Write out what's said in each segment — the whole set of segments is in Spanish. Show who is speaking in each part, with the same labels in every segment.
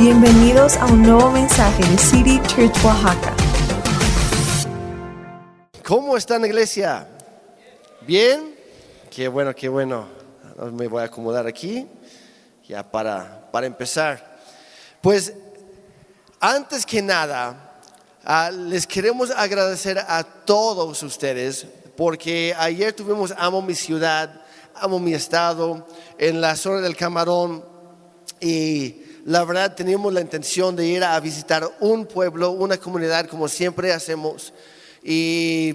Speaker 1: Bienvenidos a un nuevo mensaje de City Church Oaxaca.
Speaker 2: ¿Cómo están, iglesia? ¿Bien? Qué bueno, qué bueno. Me voy a acomodar aquí, ya para, para empezar. Pues, antes que nada, ah, les queremos agradecer a todos ustedes, porque ayer tuvimos Amo mi ciudad, Amo mi estado, en la zona del Camarón, y la verdad teníamos la intención de ir a visitar un pueblo, una comunidad como siempre hacemos. Y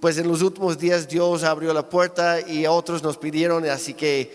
Speaker 2: pues en los últimos días Dios abrió la puerta y otros nos pidieron, así que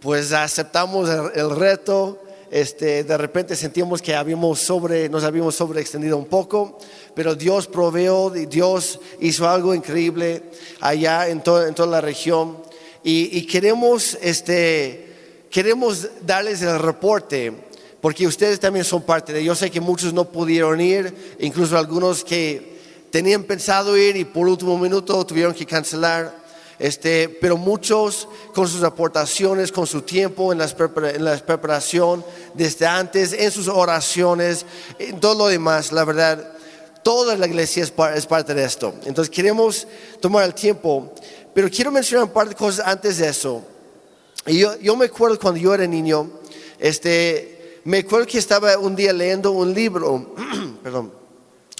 Speaker 2: pues aceptamos el, reto. Este, de repente sentimos que habíamos sobre, nos habíamos sobreextendido un poco, pero Dios proveó, Dios hizo algo increíble allá en, en toda la región. Y, y queremos, este, queremos darles el reporte porque ustedes también son parte de. Yo sé que muchos no pudieron ir, incluso algunos que tenían pensado ir y por último minuto tuvieron que cancelar. Este, pero muchos con sus aportaciones, con su tiempo en, en la preparación, desde antes, en sus oraciones, en todo lo demás, la verdad, toda la iglesia es, es parte de esto. Entonces queremos tomar el tiempo, pero quiero mencionar un par de cosas antes de eso. Y yo, yo me acuerdo cuando yo era niño, este, me acuerdo que estaba un día leyendo un libro, perdón,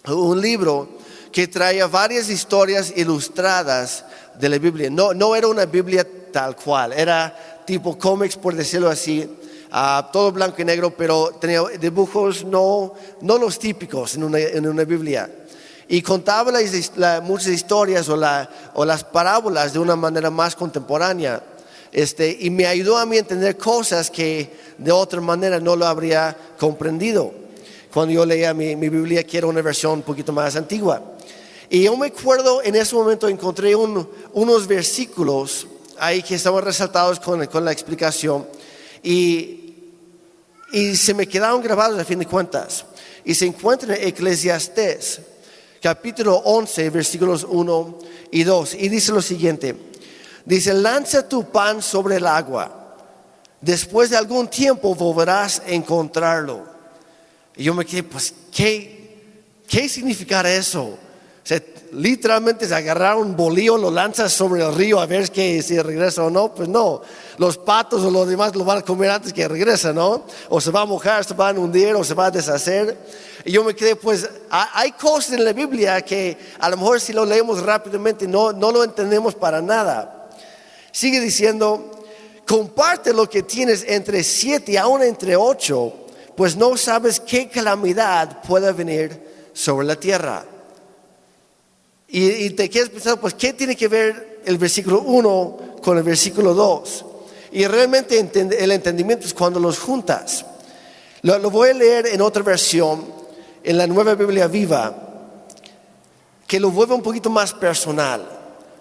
Speaker 2: un libro que traía varias historias ilustradas de la Biblia. No, no era una Biblia tal cual, era tipo cómics, por decirlo así, ah, todo blanco y negro, pero tenía dibujos no, no los típicos en una, en una Biblia. Y contaba muchas historias o, o las parábolas de una manera más contemporánea. Este, y me ayudó a mí a entender cosas que de otra manera no lo habría comprendido. Cuando yo leía mi, Biblia, que era una versión un poquito más antigua. Y yo me acuerdo, en ese momento encontré unos versículos ahí que estaban resaltados con, con la explicación y, y se me quedaron grabados a fin de cuentas. Y se encuentra en Eclesiastés, capítulo 11, versículos 1 y 2. Y dice lo siguiente. Dice, lanza tu pan sobre el agua. Después de algún tiempo volverás a encontrarlo. Y yo me quedé, pues, ¿qué, qué significa eso? O literalmente se agarrar un bolillo, lo lanzas sobre el río a ver que si regresa o no. Pues no, los patos o los demás lo van a comer antes que regresa, ¿no? O se va a mojar, se va a hundir o se va a deshacer. Y yo me quedé, pues, hay cosas en la Biblia que a lo mejor si lo leemos rápidamente no, no lo entendemos para nada. Sigue diciendo, comparte lo que tienes entre siete y aún entre ocho, pues no sabes qué calamidad puede venir sobre la tierra. Y, te quieres pensar, pues, ¿qué tiene que ver el versículo 1 con el versículo 2? Y realmente el entendimiento es cuando los juntas. Lo, lo voy a leer en otra versión, en la nueva Biblia viva, que lo vuelve un poquito más personal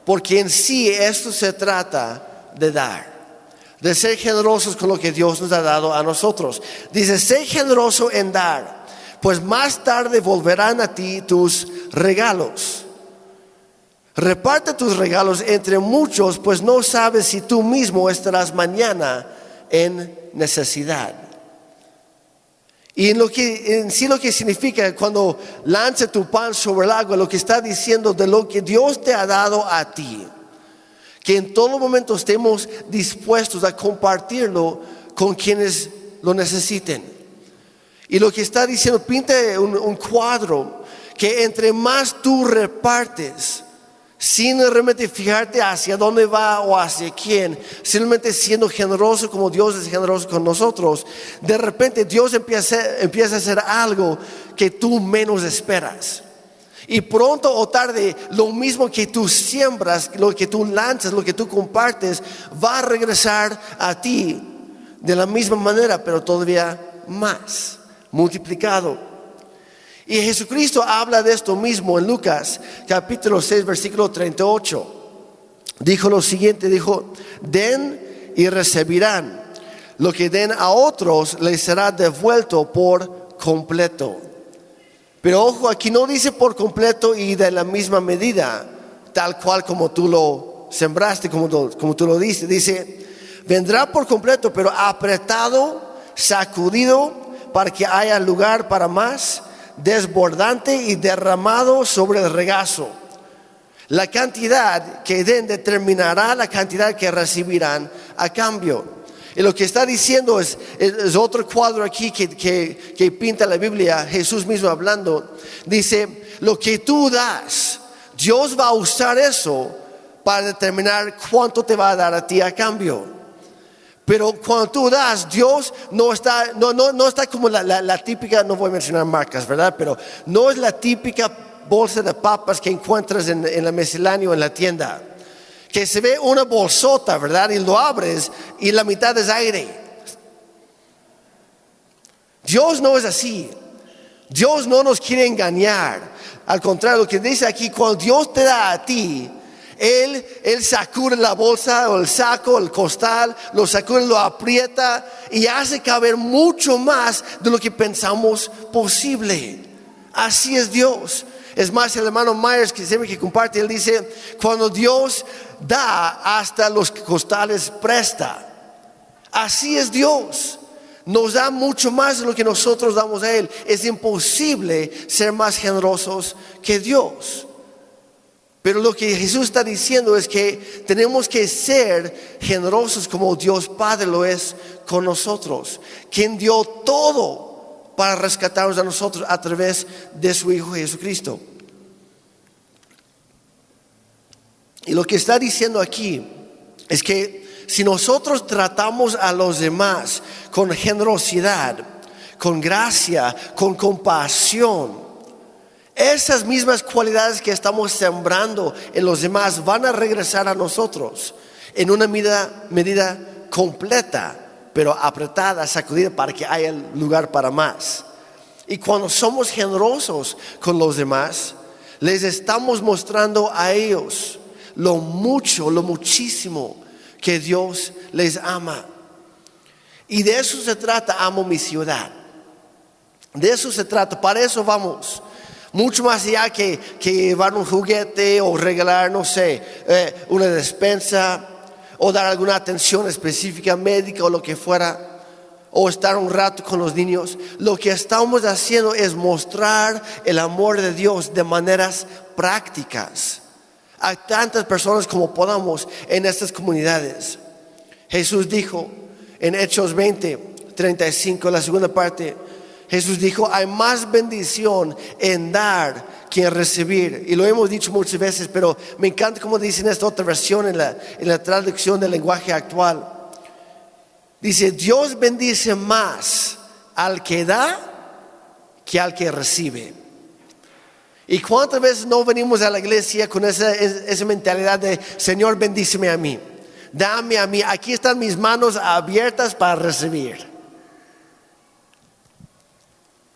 Speaker 2: porque en sí esto se trata de dar, de ser generosos con lo que Dios nos ha dado a nosotros. Dice, sé generoso en dar, pues más tarde volverán a ti tus regalos. Reparte tus regalos entre muchos, pues no sabes si tú mismo estarás mañana en necesidad. Y en, lo que, en sí lo que significa cuando lanza tu pan sobre el agua, lo que está diciendo de lo que Dios te ha dado a ti. Que en todo momento estemos dispuestos a compartirlo con quienes lo necesiten. Y lo que está diciendo, pinta un cuadro que entre más tú repartes, sin realmente fijarte hacia dónde va o hacia quién, simplemente siendo generoso como Dios es generoso con nosotros, de repente Dios empieza, empieza a hacer algo que tú menos esperas. Y pronto o tarde, lo mismo que tú siembras, lo que tú lanzas, lo que tú compartes, va a regresar a ti de la misma manera, pero todavía más, multiplicado. Y Jesucristo habla de esto mismo en Lucas capítulo 6 versículo 38. Dijo lo siguiente, dijo, den y recibirán. Lo que den a otros les será devuelto por completo. Pero ojo, aquí no dice por completo y de la misma medida, tal cual como tú lo sembraste, como, tú lo dices. Dice, vendrá por completo, pero apretado, sacudido para que haya lugar para más, desbordante y derramado sobre el regazo. La cantidad que den determinará la cantidad que recibirán a cambio. Y lo que está diciendo es, otro cuadro aquí que, que, que pinta la Biblia, Jesús mismo hablando. Dice, lo que tú das, Dios va a usar eso para determinar cuánto te va a dar a ti a cambio. Pero cuando tú das, Dios no está, no, no, no está como la, la, la, típica, no voy a mencionar marcas, ¿verdad? Pero no es la típica bolsa de papas que encuentras en, en la miscelánea o en la tienda. Que se ve una bolsota, ¿verdad? Y lo abres y la mitad es aire. Dios no es así. Dios no nos quiere engañar. Al contrario, lo que dice aquí, cuando Dios te da a ti, él, él sacude la bolsa o el saco, el costal, lo sacude, lo aprieta y hace caber mucho más de lo que pensamos posible. Así es Dios. Es más, el hermano Myers, que siempre que comparte, él dice, cuando Dios da, hasta los costales presta. Así es Dios. Nos da mucho más de lo que nosotros damos a Él. Es imposible ser más generosos que Dios. Pero lo que Jesús está diciendo es que tenemos que ser generosos como Dios Padre lo es con nosotros, quien dio todo para rescatarnos a nosotros a través de su Hijo Jesucristo. Y lo que está diciendo aquí es que si nosotros tratamos a los demás con generosidad, con gracia, con compasión, esas mismas cualidades que estamos sembrando en los demás van a regresar a nosotros en una medida, medida completa, pero apretada, sacudida para que haya lugar para más. Y cuando somos generosos con los demás, les estamos mostrando a ellos lo mucho, lo muchísimo que Dios les ama. Y de eso se trata, amo mi ciudad. De eso se trata, para eso vamos. Mucho más allá que, llevar un juguete o regalar, no sé, eh, una despensa o dar alguna atención específica médica o lo que fuera, o estar un rato con los niños. Lo que estamos haciendo es mostrar el amor de Dios de maneras prácticas a tantas personas como podamos en estas comunidades. Jesús dijo en Hechos 20, 35, la segunda parte, Jesús dijo, hay más bendición en dar que recibir. Y lo hemos dicho muchas veces, pero me encanta como dice en esta otra versión, en la, en la traducción del lenguaje actual. Dice, Dios bendice más al que da que al que recibe. ¿Y cuántas veces no venimos a la iglesia con esa, esa mentalidad de, Señor, bendíceme a mí? Dame a mí, aquí están mis manos abiertas para recibir.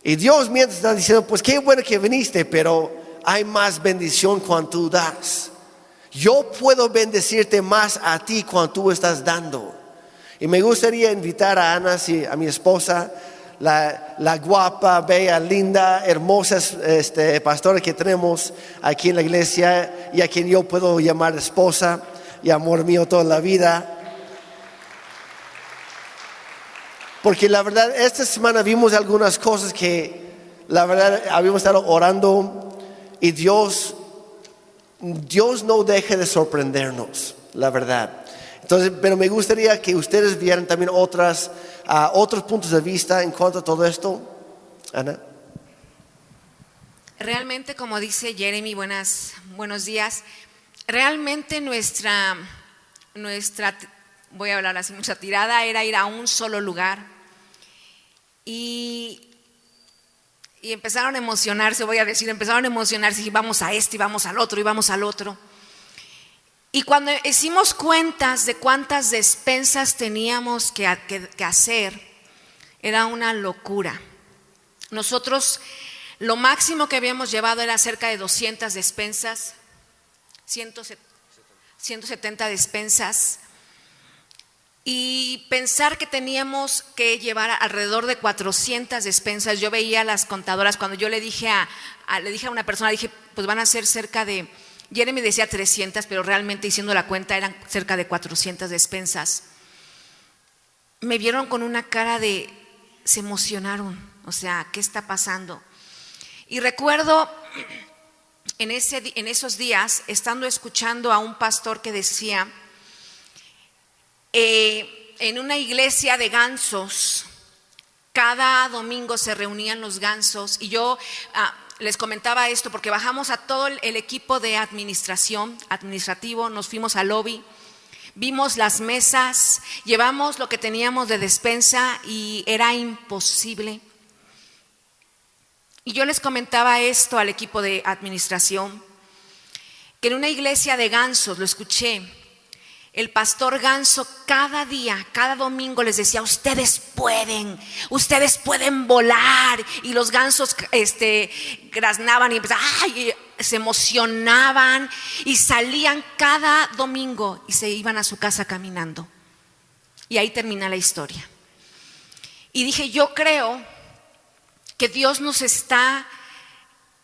Speaker 2: Y Dios mientras está diciendo, pues qué bueno que viniste, pero hay más bendición cuando tú das. Yo puedo bendecirte más a ti cuando tú estás dando. Y me gustaría invitar a Ana, a mi esposa, la, la, guapa, bella, linda, hermosa este, pastora que tenemos aquí en la iglesia y a quien yo puedo llamar esposa y amor mío toda la vida. Porque la verdad, esta semana vimos algunas cosas que la verdad habíamos estado orando y Dios, Dios no deje de sorprendernos, la verdad. Entonces, pero me gustaría que ustedes vieran también otras, uh, otros puntos de vista en cuanto a todo esto. Ana.
Speaker 3: Realmente, como dice Jeremy, buenas, buenos días. Realmente nuestra, nuestra, voy a hablar así, nuestra tirada era ir a un solo lugar y, empezaron a emocionarse, voy a decir, empezaron a emocionarse y vamos a este y vamos al otro y vamos al otro. Y cuando hicimos cuentas de cuántas despensas teníamos que, hacer, era una locura. Nosotros lo máximo que habíamos llevado era cerca de 200 despensas, 170 despensas y pensar que teníamos que llevar alrededor de 400 despensas. Yo veía las contadoras cuando yo le dije a, le dije a una persona, dije, pues van a ser cerca de, Jeremy decía 300, pero realmente diciendo la cuenta eran cerca de 400 despensas. Me vieron con una cara de, se emocionaron, o sea, ¿qué está pasando? Y recuerdo en, ese, en esos días, estando escuchando a un pastor que decía, eh, en una iglesia de gansos, cada domingo se reunían los gansos y yo ah, les comentaba esto porque bajamos a todo el equipo de administración, administrativo, nos fuimos al lobby, vimos las mesas, llevamos lo que teníamos de despensa y era imposible. Y yo les comentaba esto al equipo de administración, que en una iglesia de gansos, lo escuché, el pastor Ganso cada día, cada domingo les decía, ustedes pueden, ustedes pueden volar. Y los gansos este, graznaban y se emocionaban y salían cada domingo y se iban a su casa caminando. Y ahí termina la historia. Y dije, yo creo que Dios nos está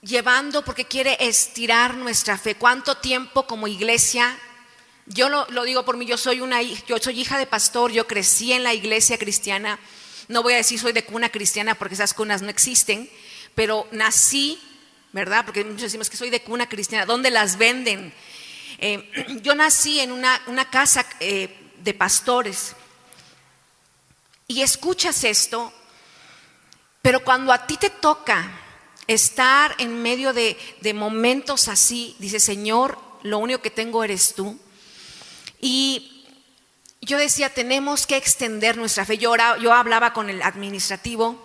Speaker 3: llevando porque quiere estirar nuestra fe. ¿Cuánto tiempo como iglesia yo lo, digo por mí, yo soy una yo soy hija de pastor, yo crecí en la iglesia cristiana. No voy a decir soy de cuna cristiana porque esas cunas no existen, pero nací, ¿verdad? Porque muchos decimos que soy de cuna cristiana. ¿Dónde las venden? Eh, yo nací en una, casa eh, de pastores y escuchas esto, pero cuando a ti te toca estar en medio de, de momentos así, dice Señor, lo único que tengo eres tú. Y yo decía, tenemos que extender nuestra fe. Yo, hablaba con el administrativo,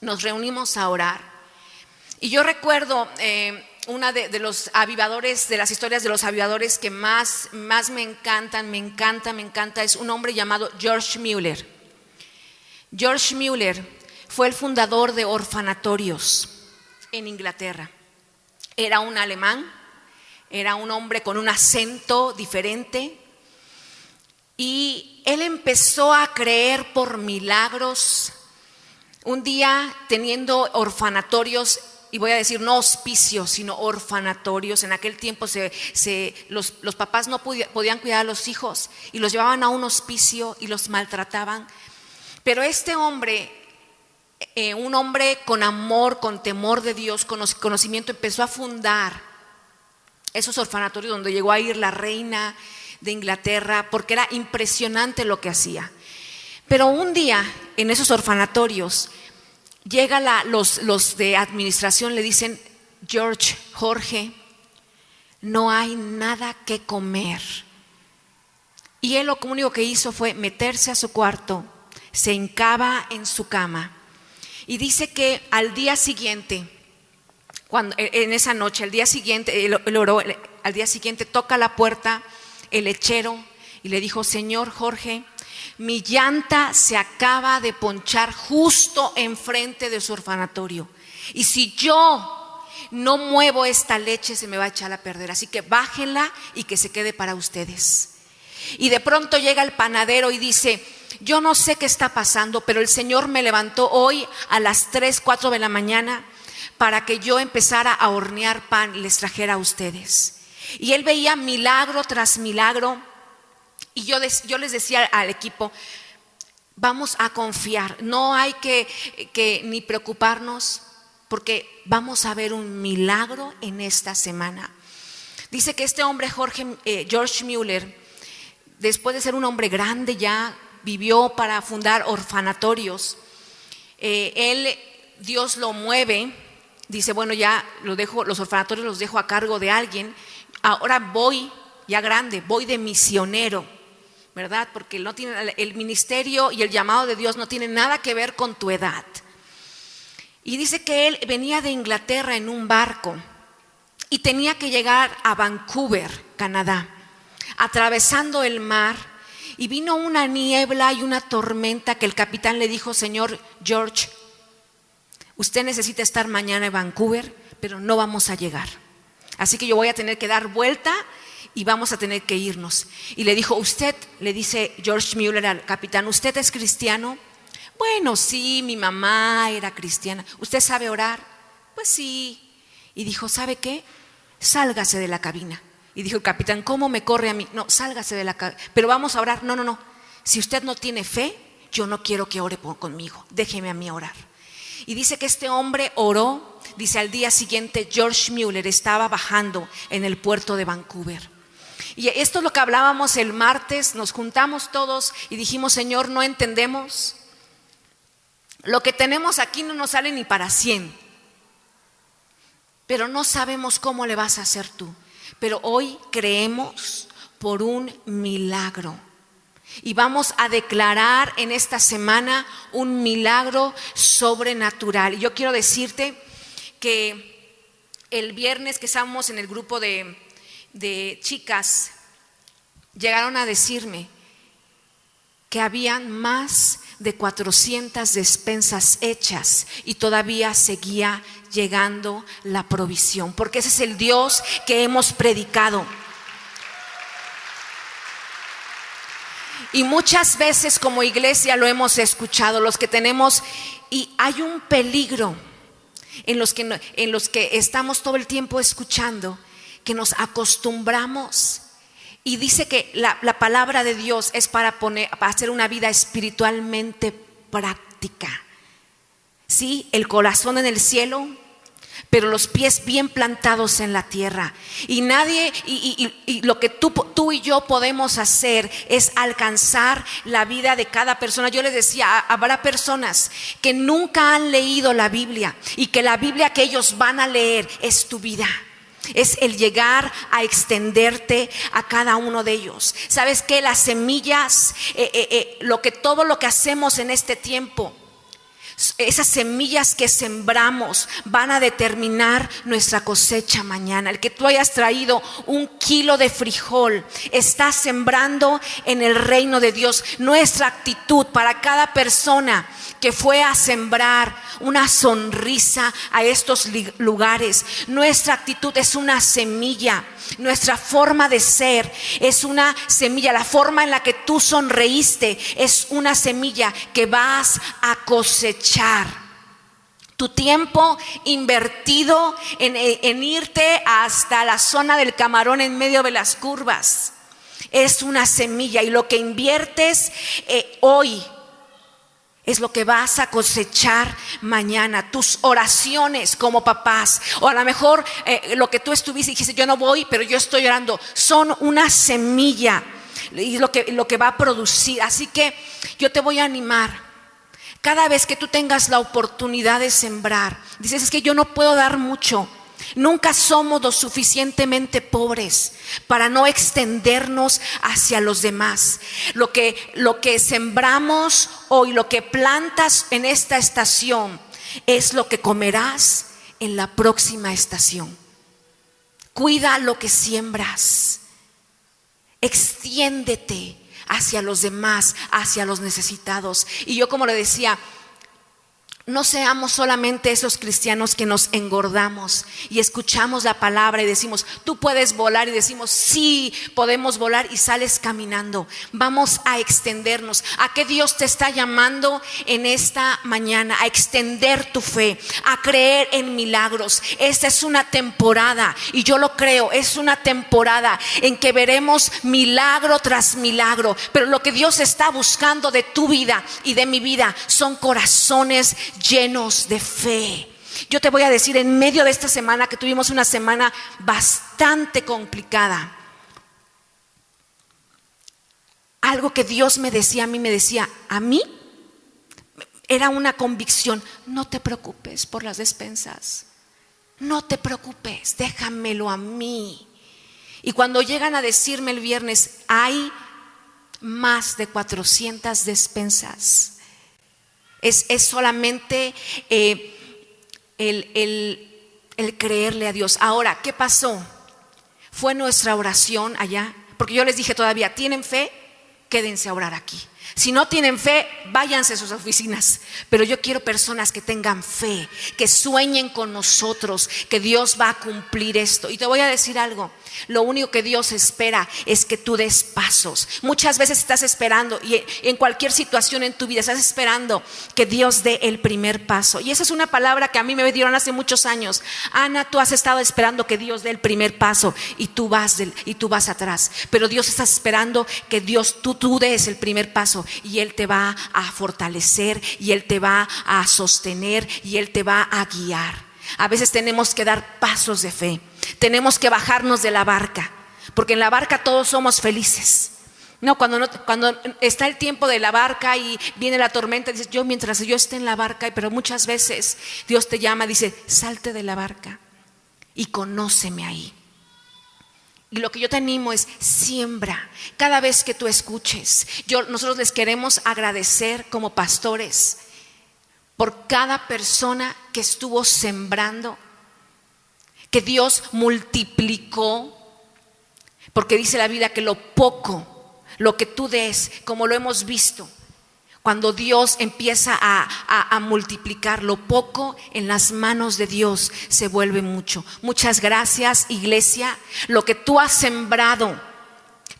Speaker 3: nos reunimos a orar. Y yo recuerdo eh, una de, los avivadores, de las historias de los avivadores que más, más me encantan, me encanta, me encanta, es un hombre llamado George Mueller. George Mueller fue el fundador de orfanatorios en Inglaterra. Era un alemán era un hombre con un acento diferente. Y él empezó a creer por milagros. Un día teniendo orfanatorios, y voy a decir no hospicios, sino orfanatorios. En aquel tiempo los, papás no podían cuidar a los hijos y los llevaban a un hospicio y los maltrataban. Pero este hombre, eh, un hombre con amor, con temor de Dios, con conocimiento, empezó a fundar esos orfanatorios donde llegó a ir la reina de Inglaterra, porque era impresionante lo que hacía. Pero un día en esos orfanatorios llega los, los de administración, le dicen, George, Jorge, no hay nada que comer. Y él lo único que hizo fue meterse a su cuarto, se hincaba en su cama y dice que al día siguiente cuando, en esa noche, al día siguiente, oró, al día siguiente toca la puerta el lechero y le dijo, Señor Jorge, mi llanta se acaba de ponchar justo enfrente de su orfanatorio. Y si yo no muevo esta leche, se me va a echar a perder. Así que bájenla y que se quede para ustedes. Y de pronto llega el panadero y dice, yo no sé qué está pasando, pero el Señor me levantó hoy a las 3, 4 de la mañana para que yo empezara a hornear pan y les trajera a ustedes. Y él veía milagro tras milagro. Y yo, les decía al equipo, vamos a confiar, no hay que, que, ni preocuparnos porque vamos a ver un milagro en esta semana. Dice que este hombre, Jorge, eh, George Mueller, después de ser un hombre grande ya, vivió para fundar orfanatorios. Eh, él, Dios lo mueve dice, bueno, ya lo dejo, los orfanatorios los dejo a cargo de alguien, ahora voy, ya grande, voy de misionero, ¿verdad? Porque no tiene, el ministerio y el llamado de Dios no tiene nada que ver con tu edad. Y dice que él venía de Inglaterra en un barco y tenía que llegar a Vancouver, Canadá, atravesando el mar. Y vino una niebla y una tormenta que el capitán le dijo, Señor George, usted necesita estar mañana en Vancouver, pero no vamos a llegar. Así que yo voy a tener que dar vuelta y vamos a tener que irnos. Y le dijo, usted, le dice George Mueller al capitán, ¿usted es cristiano? Bueno, sí, mi mamá era cristiana. ¿Usted sabe orar? Pues sí. Y dijo, ¿sabe qué? Sálgase de la cabina. Y dijo el capitán, ¿cómo me corre a mí? No, sálgase de la cabina. Pero vamos a orar. No, no, no. Si usted no tiene fe, yo no quiero que ore conmigo, déjeme a mí orar. Y dice que este hombre oró, dice al día siguiente George Mueller estaba bajando en el puerto de Vancouver. Y esto es lo que hablábamos el martes, nos juntamos todos y dijimos, Señor, no entendemos. Lo que tenemos aquí no nos sale ni para 100, pero no sabemos cómo le vas a hacer tú. Pero hoy creemos por un milagro. Y vamos a declarar en esta semana un milagro sobrenatural. Yo quiero decirte que el viernes que estábamos en el grupo de, de chicas, llegaron a decirme que habían más de 400 despensas hechas y todavía seguía llegando la provisión, porque ese es el Dios que hemos predicado. Y muchas veces como iglesia lo hemos escuchado, los que tenemos, y hay un peligro en los que, en los que estamos todo el tiempo escuchando, que nos acostumbramos. Y dice que la, la palabra de Dios es para, poner, para hacer una vida espiritualmente práctica. ¿Sí? El corazón en el cielo, pero los pies bien plantados en la tierra. Y nadie, y, lo que tú, tú, y yo podemos hacer es alcanzar la vida de cada persona. Yo les decía, habrá personas que nunca han leído la Biblia y que la Biblia que ellos van a leer es tu vida. Es el llegar a extenderte a cada uno de ellos. ¿Sabes qué? Las semillas, eh, eh, eh, lo que todo lo que hacemos en este tiempo, esas semillas que sembramos van a determinar nuestra cosecha mañana. El que tú hayas traído un kilo de frijol está sembrando en el reino de Dios. Nuestra actitud para cada persona que fue a sembrar una sonrisa a estos lugares. Nuestra actitud es una semilla. Nuestra forma de ser es una semilla. La forma en la que tú sonreíste es una semilla que vas a cosechar. Tu tiempo invertido en, irte hasta la zona del camarón en medio de las curvas es una semilla y lo que inviertes eh, hoy es lo que vas a cosechar mañana. Tus oraciones como papás. O a lo mejor eh, lo que tú estuviste y dijiste, yo no voy, pero yo estoy orando. Son una semilla. Y lo que, lo que va a producir. Así que yo te voy a animar. Cada vez que tú tengas la oportunidad de sembrar, dices, es que yo no puedo dar mucho. Nunca somos lo suficientemente pobres para no extendernos hacia los demás. Lo que, lo que sembramos hoy, lo que plantas en esta estación, es lo que comerás en la próxima estación. Cuida lo que siembras. Extiéndete hacia los demás, hacia los necesitados. Y yo como le decía, no seamos solamente esos cristianos que nos engordamos y escuchamos la palabra y decimos, tú puedes volar y decimos, sí, podemos volar y sales caminando. Vamos a extendernos. ¿A qué Dios te está llamando en esta mañana? A extender tu fe, a creer en milagros. Esta es una temporada y yo lo creo, es una temporada en que veremos milagro tras milagro. Pero lo que Dios está buscando de tu vida y de mi vida son corazones llenos de fe. Yo te voy a decir, en medio de esta semana, que tuvimos una semana bastante complicada, algo que Dios me decía a mí, me decía, a mí era una convicción, no te preocupes por las despensas, no te preocupes, déjamelo a mí. Y cuando llegan a decirme el viernes, hay más de 400 despensas es, solamente eh, el, creerle a Dios. Ahora, ¿qué pasó? Fue nuestra oración allá, porque yo les dije todavía, ¿tienen fe? Quédense a orar aquí. Si no tienen fe, váyanse a sus oficinas. Pero yo quiero personas que tengan fe, que sueñen con nosotros, que Dios va a cumplir esto. Y te voy a decir algo. Lo único que Dios espera es que tú des pasos. Muchas veces estás esperando y en cualquier situación en tu vida estás esperando que Dios dé el primer paso. Y esa es una palabra que a mí me dieron hace muchos años. Ana, tú has estado esperando que Dios dé el primer paso y tú vas y tú vas atrás. Pero Dios está esperando que Dios tú, tú des el primer paso y Él te va a fortalecer y Él te va a sostener y Él te va a guiar. A veces tenemos que dar pasos de fe, tenemos que bajarnos de la barca, porque en la barca todos somos felices. No, cuando, cuando está el tiempo de la barca y viene la tormenta, dices, yo mientras yo esté en la barca, pero muchas veces Dios te llama, dice, salte de la barca y conóceme ahí. Y lo que yo te animo es siembra. Cada vez que tú escuches, yo, nosotros les queremos agradecer como pastores por cada persona que estuvo sembrando, que Dios multiplicó, porque dice la Biblia que lo poco, lo que tú des, como lo hemos visto, cuando Dios empieza a, multiplicar lo poco en las manos de Dios, se vuelve mucho. Muchas gracias, iglesia. Lo que tú has sembrado,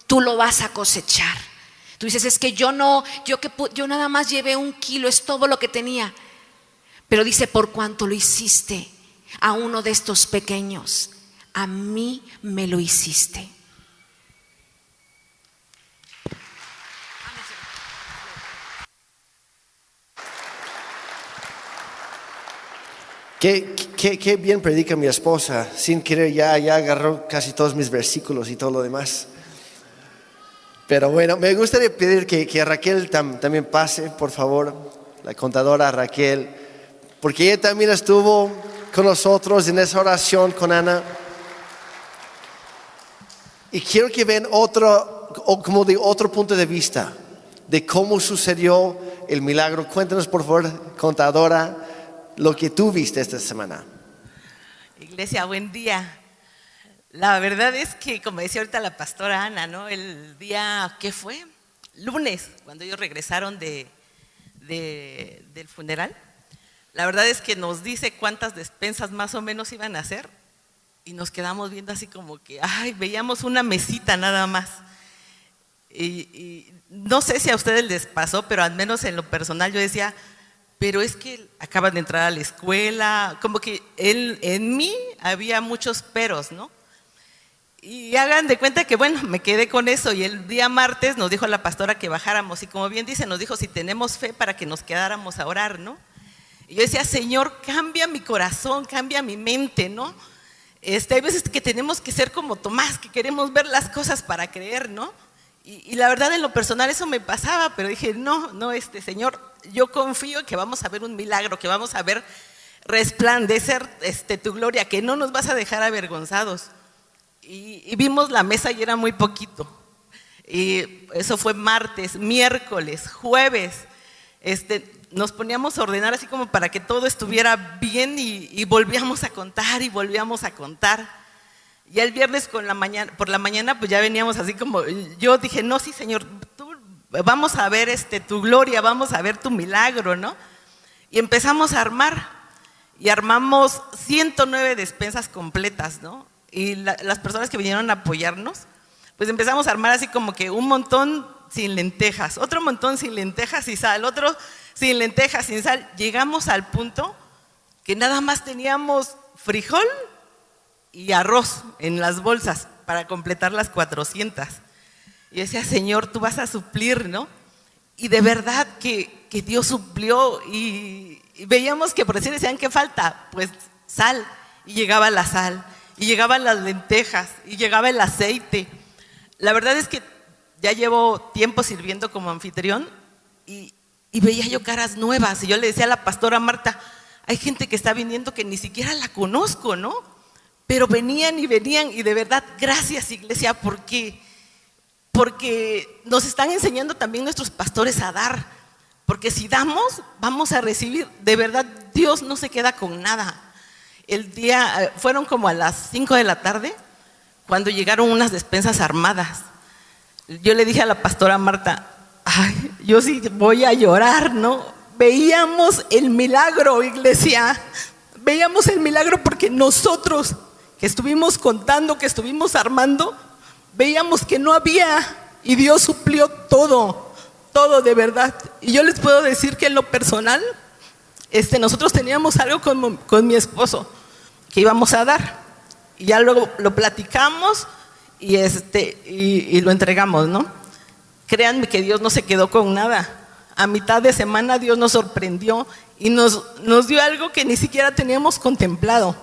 Speaker 3: tú lo vas a cosechar. Tú dices, es que yo no, yo, que, yo nada más llevé un kilo, es todo lo que tenía. Pero dice, por cuanto lo hiciste a uno de estos pequeños, a mí me lo hiciste.
Speaker 2: Qué, bien predica mi esposa. Sin querer ya, ya agarró casi todos mis versículos y todo lo demás. Pero bueno, me gustaría pedir que, que Raquel también pase, por favor, la contadora Raquel, porque ella también estuvo con nosotros en esa oración con Ana. Y quiero que vean otro, como de otro punto de vista de cómo sucedió el milagro. Cuéntanos, por favor, contadora lo que tú viste esta semana.
Speaker 4: Iglesia, buen día. La verdad es que, como decía ahorita la pastora Ana, ¿no? El día, ¿qué fue? Lunes, cuando ellos regresaron de, del funeral. La verdad es que nos dice cuántas despensas más o menos iban a hacer y nos quedamos viendo así como que, ay, veíamos una mesita nada más. y, no sé si a ustedes les pasó, pero al menos en lo personal yo decía, pero es que acaban de entrar a la escuela, como que en mí había muchos peros, ¿no? Y hagan de cuenta que, bueno, me quedé con eso y el día martes nos dijo la pastora que bajáramos y como bien dice, nos dijo si tenemos fe para que nos quedáramos a orar, ¿no? Y yo decía, Señor, cambia mi corazón, cambia mi mente, ¿no? Este, hay veces que tenemos que ser como Tomás, que queremos ver las cosas para creer, ¿no? Y, la verdad en lo personal eso me pasaba, pero dije, no, no, este Señor, yo confío que vamos a ver un milagro, que vamos a ver resplandecer este, tu gloria, que no nos vas a dejar avergonzados. Y, vimos la mesa y era muy poquito. Y eso fue martes, miércoles, jueves. Este, nos poníamos a ordenar así como para que todo estuviera bien y, y volvíamos a contar y volvíamos a contar. Ya el viernes con la mañana, por la mañana, pues ya veníamos así como, yo dije, no, sí, Señor, vamos a ver este, tu gloria, vamos a ver tu milagro, ¿no? Y empezamos a armar, y armamos 109 despensas completas, ¿no? Y las personas que vinieron a apoyarnos, pues empezamos a armar así como que un montón sin lentejas, otro montón sin lentejas y sal, otro sin lentejas, sin sal. Llegamos al punto que nada más teníamos frijol y arroz en las bolsas para completar las 400. Y decía, Señor, tú vas a suplir, ¿no? Y de verdad que, que Dios suplió y, veíamos que por decir decían, ¿qué falta? Pues sal. Y llegaba la sal, y llegaban las lentejas, y llegaba el aceite. La verdad es que ya llevo tiempo sirviendo como anfitrión y, y veía yo caras nuevas. Y yo le decía a la pastora Marta, hay gente que está viniendo que ni siquiera la conozco, ¿no? Pero venían y venían y de verdad, gracias iglesia, porque, porque nos están enseñando también nuestros pastores a dar. Porque si damos, vamos a recibir. De verdad, Dios no se queda con nada. El día, eh, fueron como a las 5 de la tarde, cuando llegaron unas despensas armadas. Yo le dije a la pastora Marta, ay, yo sí voy a llorar, ¿no? Veíamos el milagro, iglesia. Veíamos el milagro porque nosotros que estuvimos contando, que estuvimos armando, veíamos que no había y Dios suplió todo, todo de verdad. Y yo les puedo decir que en lo personal, este, nosotros teníamos algo con, con mi esposo que íbamos a dar. Y ya luego lo platicamos y, este, y, lo entregamos, ¿no? Créanme que Dios no se quedó con nada. A mitad de semana Dios nos sorprendió y nos, nos dio algo que ni siquiera teníamos contemplado.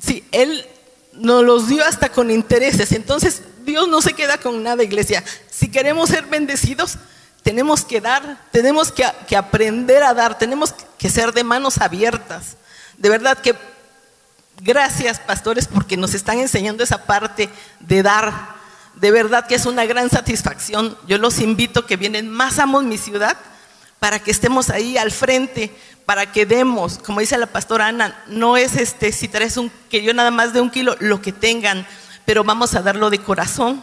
Speaker 4: Sí, Él nos los dio hasta con intereses. Entonces, Dios no se queda con nada, iglesia. Si queremos ser bendecidos, tenemos que dar, tenemos que, que aprender a dar, tenemos que ser de manos abiertas. De verdad que gracias, pastores, porque nos están enseñando esa parte de dar. De verdad que es una gran satisfacción. Yo los invito que vienen más amos mi ciudad para que estemos ahí al frente, para que demos, como dice la pastora Ana, no es este si traes un que yo nada más de un kilo, lo que tengan, pero vamos a darlo de corazón.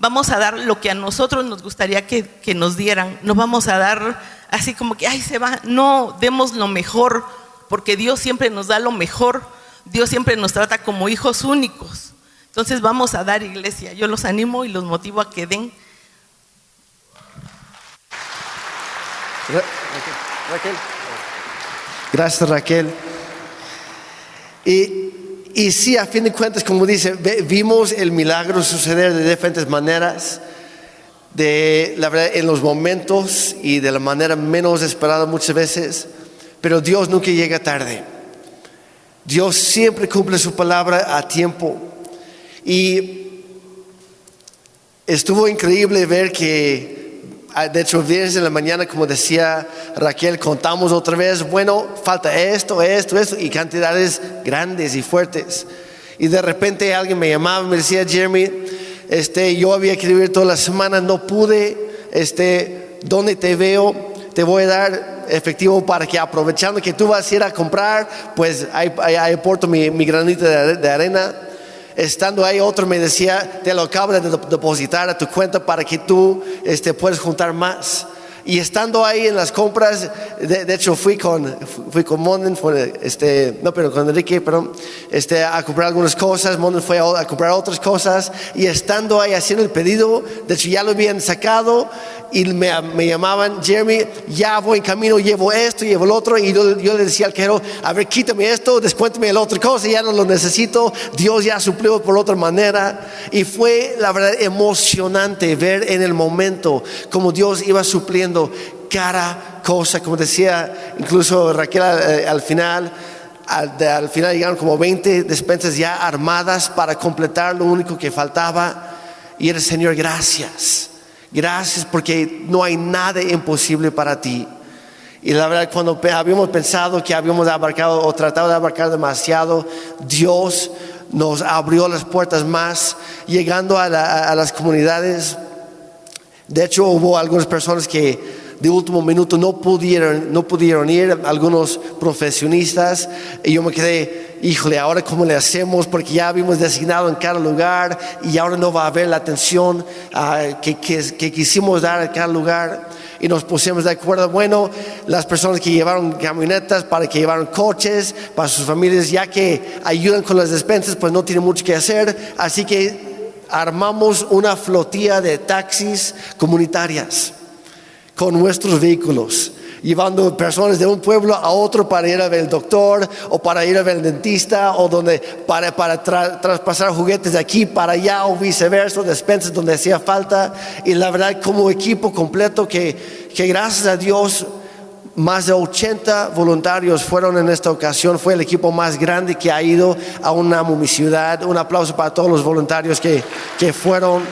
Speaker 4: Vamos a dar lo que a nosotros nos gustaría que, que nos dieran. No vamos a dar así como que, ay, se va. No, demos lo mejor, porque Dios siempre nos da lo mejor. Dios siempre nos trata como hijos únicos. Entonces vamos a dar iglesia. Yo los animo y los motivo a que den.
Speaker 2: Ra- Raquel. Gracias, Raquel. Y, y sí, a fin de cuentas, como dice, vimos el milagro suceder de diferentes maneras, de la verdad, en los momentos y de la manera menos esperada muchas veces, pero Dios nunca llega tarde. Dios siempre cumple su palabra a tiempo. Y estuvo increíble ver que, ah, de hecho, viernes en la mañana, como decía Raquel, contamos otra vez, bueno, falta esto, esto, esto, y cantidades grandes y fuertes. Y de repente alguien me llamaba y me decía, Jeremy, este, yo había que vivir toda la semana, no pude, este, ¿dónde te veo? Te voy a dar efectivo para que aprovechando que tú vas a ir a comprar, pues ahí, aporto mi, mi granito de arena. Estando ahí otro me decía, te lo acabo de dep- depositar a tu cuenta para que tú este, puedas juntar más. Y estando ahí en las compras, de, de hecho fui con, fui con Monden, fue, este, no, pero con Enrique, perdón, este, a comprar algunas cosas, Monden fue a comprar otras cosas, y estando ahí haciendo el pedido, de hecho ya lo habían sacado, y me, me llamaban, Jeremy, ya voy en camino, llevo esto, llevo el otro, y yo, yo le decía al cajero, a ver, quítame esto, descuéntame la otra cosa, ya no lo necesito, Dios ya suplió por otra manera, y fue la verdad emocionante ver en el momento como Dios iba supliendo cada cosa, como decía incluso Raquel eh, al final, al, de- al final llegaron como 20 despensas ya armadas para completar lo único que faltaba, y el Señor, gracias. Gracias porque no hay nada imposible para ti. Y la verdad, cuando habíamos pensado que habíamos abarcado o tratado de abarcar demasiado, Dios nos abrió las puertas más, llegando a- a las comunidades. De hecho, hubo algunas personas que de último minuto no pudieron, no pudieron ir, algunos profesionistas, y yo me quedé, híjole, ahora cómo le hacemos, porque ya habíamos designado en cada lugar y ahora no va a haber la atención ah, que, que- que quisimos dar a cada lugar. Y nos pusimos de acuerdo, bueno, las personas que llevaron camionetas, para que llevaron coches, para sus familias, ya que ayudan con las despensas, pues no tienen mucho que hacer. Así que armamos una flotilla de taxis comunitarias con nuestros vehículos, llevando personas de un pueblo a otro para ir a ver el doctor o para ir a ver el dentista o donde, para, para tra- traspasar juguetes de aquí para allá o viceversa, despensas donde hacía falta. Y la verdad, como equipo completo, que, que gracias a Dios, más de 80 voluntarios fueron en esta ocasión. Fue el equipo más grande que ha ido a una mi ciudad. Un aplauso para todos los voluntarios que, que fueron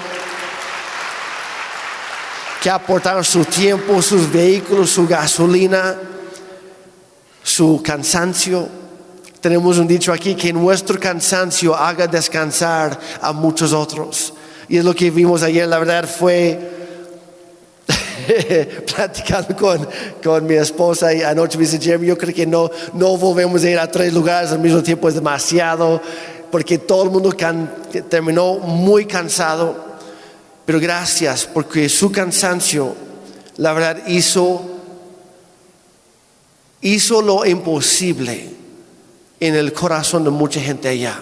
Speaker 2: que aportaron su tiempo, sus vehículos, su gasolina, su cansancio. Tenemos un dicho aquí que nuestro cansancio haga descansar a muchos otros. Y es lo que vimos ayer, la verdad fue platicando con, con mi esposa y anoche me dice, Jeremy, yo creo que no, no volvemos a ir a tres lugares al mismo tiempo, es demasiado, porque todo el mundo terminó muy cansado. Pero gracias porque su cansancio, la verdad, hizo, hizo lo imposible en el corazón de mucha gente allá.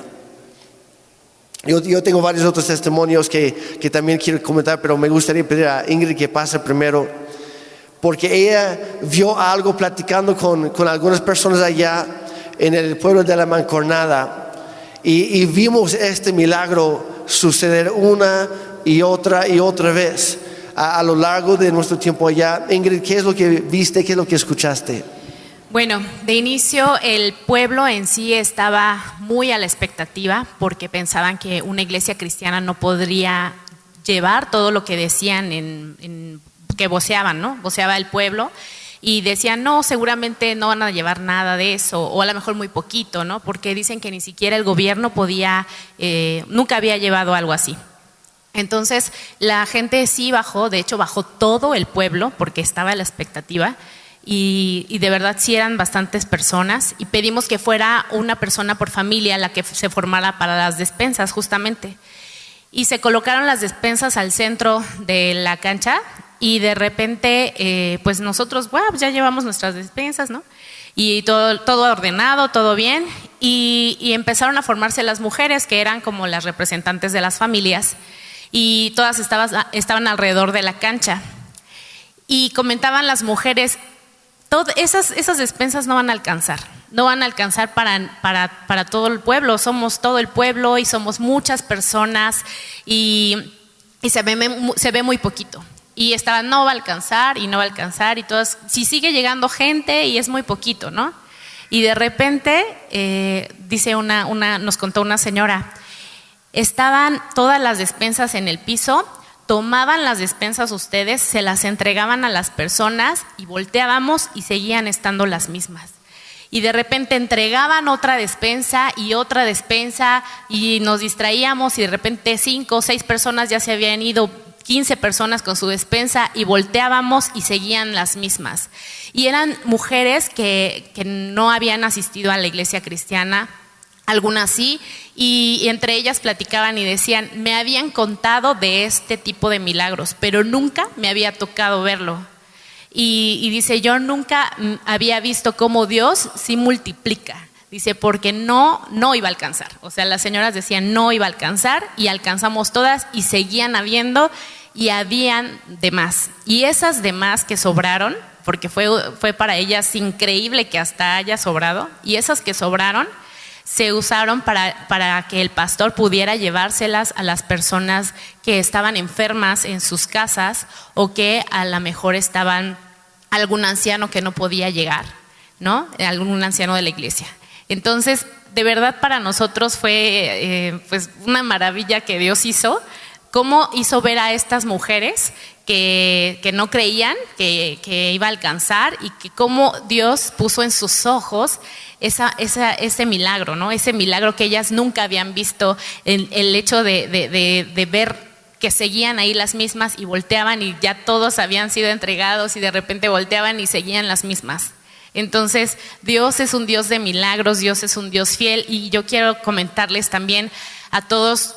Speaker 2: Yo, yo tengo varios otros testimonios que, que también quiero comentar, pero me gustaría pedir a Ingrid que pase primero, porque ella vio algo platicando con, con algunas personas allá en el pueblo de la Mancornada y, y vimos este milagro suceder una y otra y otra vez. a, a lo largo de nuestro tiempo allá. Ingrid, ¿qué es lo que viste? ¿Qué es lo que escuchaste?
Speaker 5: Bueno, de inicio el pueblo en sí estaba muy a la expectativa porque pensaban que una iglesia cristiana no podría llevar todo lo que decían en, en- que voceaban, ¿no? Voceaba el pueblo y decían, no, seguramente no van a llevar nada de eso, o a lo mejor muy poquito, ¿no? Porque dicen que ni siquiera el gobierno podía, eh, nunca había llevado algo así. Entonces la gente sí bajó, de hecho bajó todo el pueblo porque estaba la expectativa y, de verdad sí eran bastantes personas y pedimos que fuera una persona por familia la que se formara para las despensas justamente. Y se colocaron las despensas al centro de la cancha y de repente eh, pues nosotros pues ya llevamos nuestras despensas, ¿no? Y todo, todo ordenado, todo bien y empezaron a formarse las mujeres que eran como las representantes de las familias y todas estaban, alrededor de la cancha. Y comentaban las mujeres, "Tod- esas, despensas no van a alcanzar, no van a alcanzar para, todo el pueblo, somos todo el pueblo y somos muchas personas y, y se, ve, muy poquito. Y estaban, no va a alcanzar y no va a alcanzar y todas, si sigue llegando gente y es muy poquito, ¿no? Y de repente, eh, dice una, una, nos contó una señora, Estaban todas las despensas en el piso, tomaban las despensas ustedes, se las entregaban a las personas y volteábamos y seguían estando las mismas. Y de repente entregaban otra despensa y otra despensa y nos distraíamos y de repente cinco o seis personas ya se habían ido, 15 personas con su despensa y volteábamos y seguían las mismas. Y eran mujeres que, que no habían asistido a la iglesia cristiana, algunas sí, y, entre ellas platicaban y decían, me habían contado de este tipo de milagros, pero nunca me había tocado verlo. Y, dice, yo nunca mm, había visto cómo Dios sí multiplica. Dice, porque no, no iba a alcanzar. O sea, las señoras decían, no iba a alcanzar y alcanzamos todas y seguían habiendo y habían de más. Y esas de más que sobraron, porque fue, fue para ellas increíble que hasta haya sobrado, y esas que sobraron, se usaron para, para que el pastor pudiera llevárselas a las personas que estaban enfermas en sus casas o que a lo mejor estaban algún anciano que no podía llegar, ¿no? Algún anciano de la iglesia. Entonces, de verdad para nosotros fue eh, pues una maravilla que Dios hizo, cómo hizo ver a estas mujeres que, no creían que, iba a alcanzar y que cómo Dios puso en sus ojos esa, esa, ese milagro, ¿no? Ese milagro que ellas nunca habían visto, el, el hecho de ver que seguían ahí las mismas y volteaban y ya todos habían sido entregados y de repente volteaban y seguían las mismas. Entonces, Dios es un Dios de milagros, Dios es un Dios fiel y yo quiero comentarles también a todos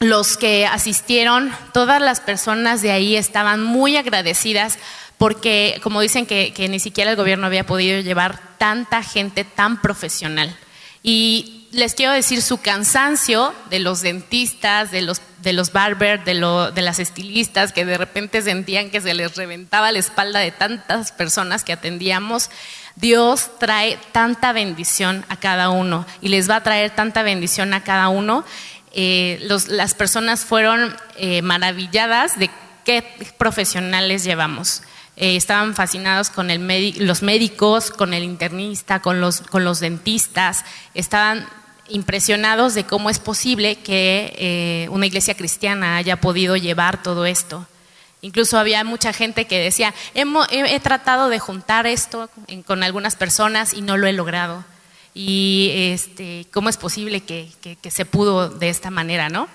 Speaker 5: los que asistieron, todas las personas de ahí estaban muy agradecidas porque, como dicen, que, ni siquiera el gobierno había podido llevar tanta gente tan profesional. Y les quiero decir su cansancio de los dentistas, de los, de los barbers, de, lo, de las estilistas, que de repente sentían que se les reventaba la espalda de tantas personas que atendíamos. Dios trae tanta bendición a cada uno y les va a traer tanta bendición a cada uno. Eh, los, las personas fueron eh, maravilladas de qué profesionales llevamos. Eh, estaban fascinados con el los médicos, con el internista, con los, con los dentistas, estaban impresionados de cómo es posible que eh, una iglesia cristiana haya podido llevar todo esto. Incluso había mucha gente que decía, "Hemo- he, tratado de juntar esto con algunas personas y no lo he logrado. Y este, cómo es posible que, que- se pudo de esta manera, ¿no?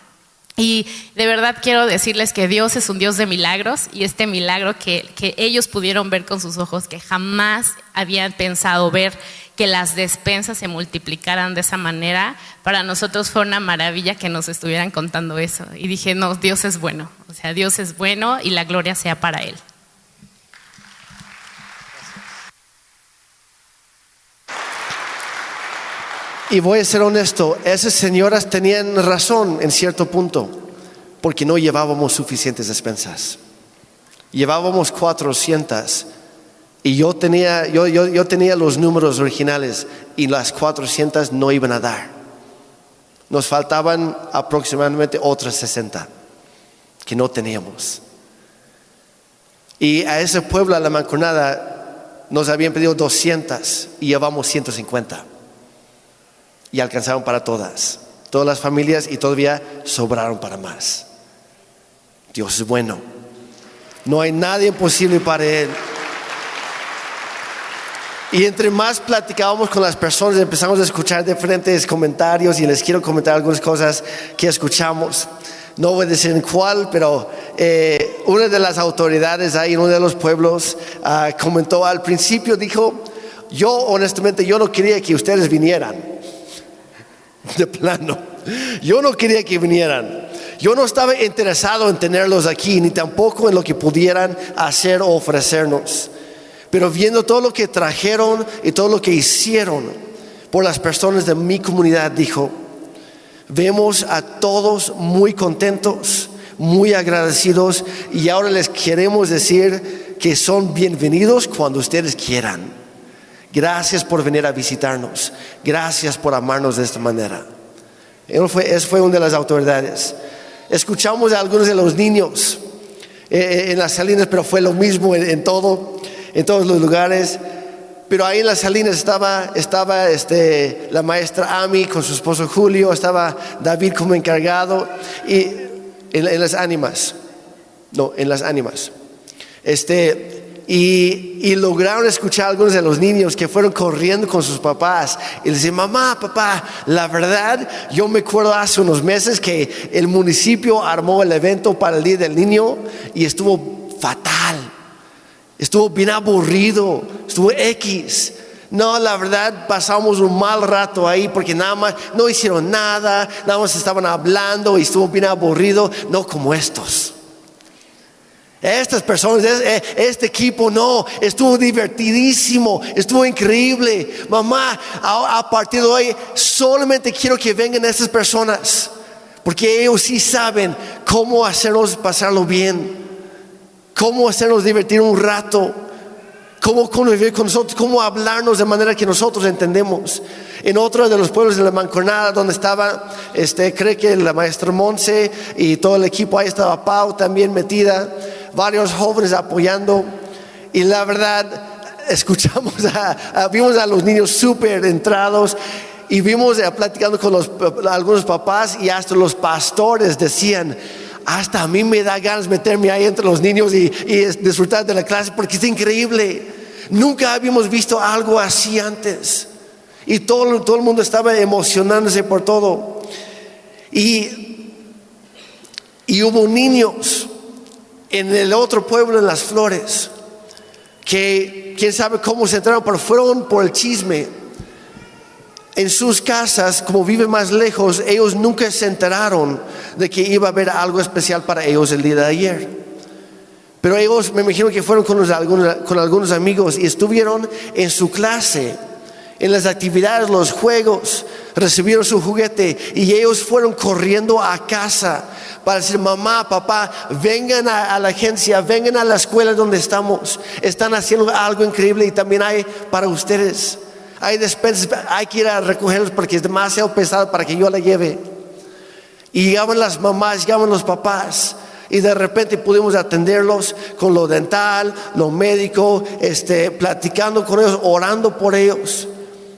Speaker 5: Y de verdad quiero decirles que Dios es un Dios de milagros y este milagro que, que ellos pudieron ver con sus ojos, que jamás habían pensado ver que las despensas se multiplicaran de esa manera, para nosotros fue una maravilla que nos estuvieran contando eso. Y dije, no, Dios es bueno, o sea, Dios es bueno y la gloria sea para Él.
Speaker 2: Y voy a ser honesto, esas señoras tenían razón en cierto punto, porque no llevábamos suficientes despensas. Llevábamos 400 y yo tenía, yo, yo, yo tenía los números originales y las 400 no iban a dar. Nos faltaban aproximadamente otras 60 que no teníamos. Y a ese pueblo, a la manconada, nos habían pedido 200 y llevamos 150. Y alcanzaron para todas, todas las familias y todavía sobraron para más. Dios es bueno. No hay nada imposible para Él. Y entre más platicábamos con las personas, empezamos a escuchar diferentes comentarios y les quiero comentar algunas cosas que escuchamos. No voy a decir en cuál, pero eh, una de las autoridades ahí en uno de los pueblos ah, comentó al principio, dijo, yo honestamente yo no quería que ustedes vinieran. De plano. Yo no quería que vinieran. Yo no estaba interesado en tenerlos aquí, ni tampoco en lo que pudieran hacer o ofrecernos. Pero viendo todo lo que trajeron y todo lo que hicieron por las personas de mi comunidad, dijo, vemos a todos muy contentos, muy agradecidos y ahora les queremos decir que son bienvenidos cuando ustedes quieran. Gracias por venir a visitarnos. Gracias por amarnos de esta manera. Él fue, una de las autoridades. Escuchamos a algunos de los niños eh, eh, en las salinas, pero fue lo mismo en todo en todos los lugares. Pero ahí en las salinas estaba, estaba este, la maestra Ami con su esposo Julio, estaba David como encargado y en, las ánimas, no, en las ánimas. Este, y, lograron escuchar a algunos de los niños que fueron corriendo con sus papás y les mamá, papá, la verdad, yo me acuerdo hace unos meses que el municipio armó el evento para el Día del Niño y estuvo fatal. Estuvo bien aburrido, estuvo X. No, la verdad pasamos un mal rato ahí porque nada más no hicieron nada, nada más estaban hablando y estuvo bien aburrido, no como estos. Estas personas, eh, este equipo no, estuvo divertidísimo, estuvo increíble. Mamá, a, partir de hoy solamente quiero que vengan estas personas, porque ellos sí saben cómo hacernos pasarlo bien cómo hacernos divertir un rato, cómo convivir con nosotros, cómo hablarnos de manera que nosotros entendemos. En otro de los pueblos de la Manconada, donde estaba, este, cree que la maestra Monse y todo el equipo, ahí estaba Pau también metida, varios jóvenes apoyando. Y la verdad, escuchamos, a, vimos a los niños súper entrados y vimos eh, platicando con los, algunos papás y hasta los pastores decían, hasta a mí me da ganas meterme ahí entre los niños y, disfrutar de la clase porque es increíble. Nunca habíamos visto algo así antes. Y todo, todo el mundo estaba emocionándose por todo. Y, y hubo niños en el otro pueblo, en las flores, que quién sabe cómo se entraron, pero fueron por el chisme en sus casas, como viven más lejos, ellos nunca se enteraron de que iba a haber algo especial para ellos el día de ayer. Pero ellos me imagino que fueron con, algunos, con algunos amigos y estuvieron en su clase, en las actividades, los juegos, recibieron su juguete y ellos fueron corriendo a casa para decir, mamá, papá, vengan a, la agencia, vengan a la escuela donde estamos. Están haciendo algo increíble y también hay para ustedes hay despensas, hay que ir a recogerlos porque es demasiado pesado para que yo la lleve. Y llegaban las mamás, llegaban los papás. Y de repente pudimos atenderlos con lo dental, lo médico, este, platicando con ellos, orando por ellos.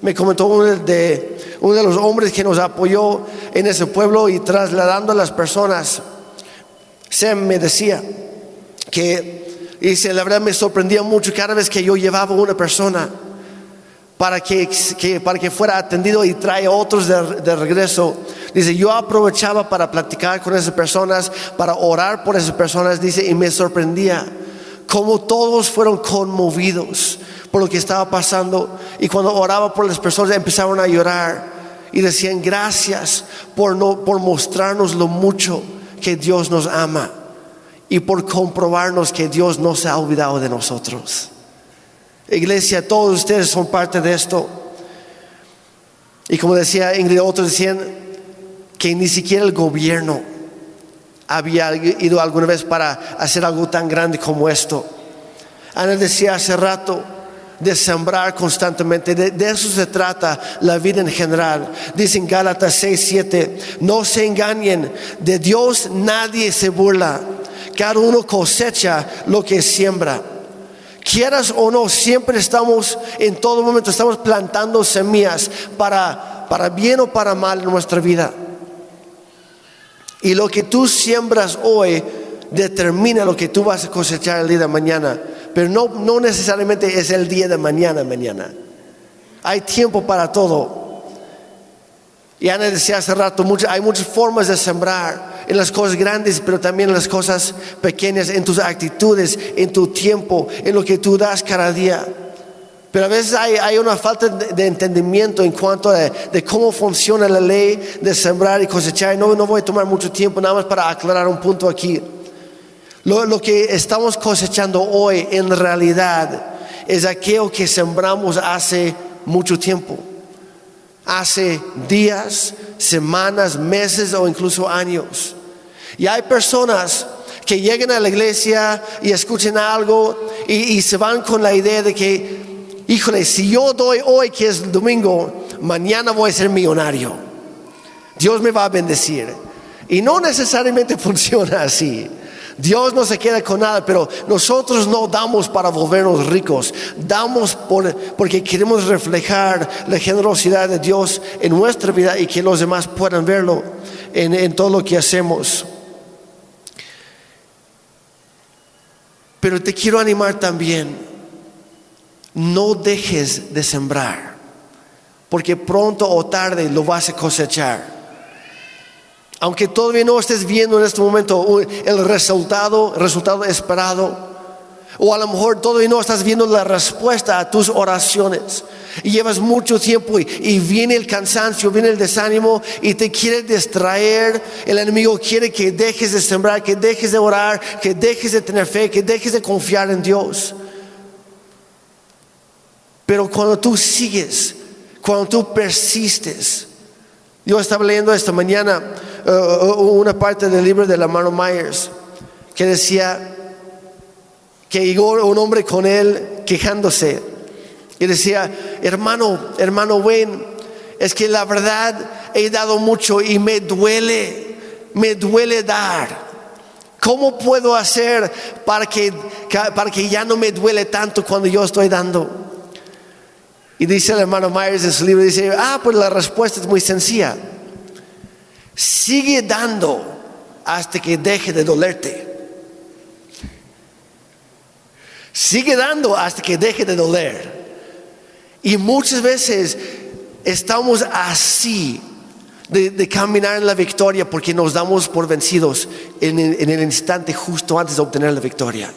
Speaker 2: Me comentó uno de, uno de los hombres que nos apoyó en ese pueblo y trasladando a las personas. Se me decía que, y la verdad me sorprendía mucho cada vez que yo llevaba una persona para que, para que fuera atendido y trae otros de, regreso. Dice, yo aprovechaba para platicar con esas personas, para orar por esas personas, dice, y me sorprendía cómo todos fueron conmovidos por lo que estaba pasando. Y cuando oraba por las personas empezaron a llorar y decían, gracias por, no, por mostrarnos lo mucho que Dios nos ama y por comprobarnos que Dios no se ha olvidado de nosotros. Iglesia, todos ustedes son parte de esto. Y como decía Ingrid, otros decían que ni siquiera el gobierno había ido alguna vez para hacer algo tan grande como esto. Ana decía hace rato de sembrar constantemente, de, eso se trata la vida en general. Dice en Gálatas 6, 7, no se engañen, de Dios nadie se burla cada uno cosecha lo que siembra. Quieras o no, siempre estamos, en todo momento, estamos plantando semillas para, para bien o para mal en nuestra vida. Y lo que tú siembras hoy determina lo que tú vas a cosechar el día de mañana. Pero no, no necesariamente es el día de mañana, mañana. Hay tiempo para todo. Y Ana decía hace rato, hay muchas formas de sembrar en las cosas grandes, pero también en las cosas pequeñas, en tus actitudes, en tu tiempo, en lo que tú das cada día. Pero a veces hay, una falta de, entendimiento en cuanto a de, cómo funciona la ley de sembrar y cosechar. No, no voy a tomar mucho tiempo nada más para aclarar un punto aquí. Lo, lo que estamos cosechando hoy en realidad es aquello que sembramos hace mucho tiempo. Hace días, semanas, meses o incluso años. Y hay personas que llegan a la iglesia y escuchen algo y se van con la idea de que híjole, si yo doy hoy que es domingo, mañana voy a ser millonario. Dios me va a bendecir. Y no necesariamente funciona así. Dios no se queda con nada, pero nosotros no damos para volvernos ricos. Damos porque queremos reflejar la generosidad de Dios en nuestra vida y que los demás puedan verlo en, todo lo que hacemos. Pero te quiero animar también no dejes de sembrar, porque pronto o tarde lo vas a cosechar. Aunque todavía no estés viendo en este momento el resultado, resultado esperado, o a lo mejor todavía no estás viendo la respuesta a tus oraciones. Y llevas mucho tiempo y, y, viene el cansancio, viene el desánimo y te quiere distraer. El enemigo quiere que dejes de sembrar, que dejes de orar, que dejes de tener fe, que dejes de confiar en Dios. Pero cuando tú sigues, cuando tú persistes, yo estaba leyendo esta mañana uh, uh, una parte del libro de la mano Myers que decía que llegó un hombre con él quejándose y decía, hermano, hermano Wayne, es que la verdad he dado mucho y me duele, me duele dar. ¿Cómo puedo hacer para que, para que ya no me duele tanto cuando yo estoy dando? Y dice el hermano Myers en su libro, dice, ah, pues la respuesta es muy sencilla. Sigue dando hasta que deje de dolerte. Sigue dando hasta que deje de doler. Y muchas veces estamos así de, caminar en la victoria porque nos damos por vencidos en el instante justo antes de obtener la victoria.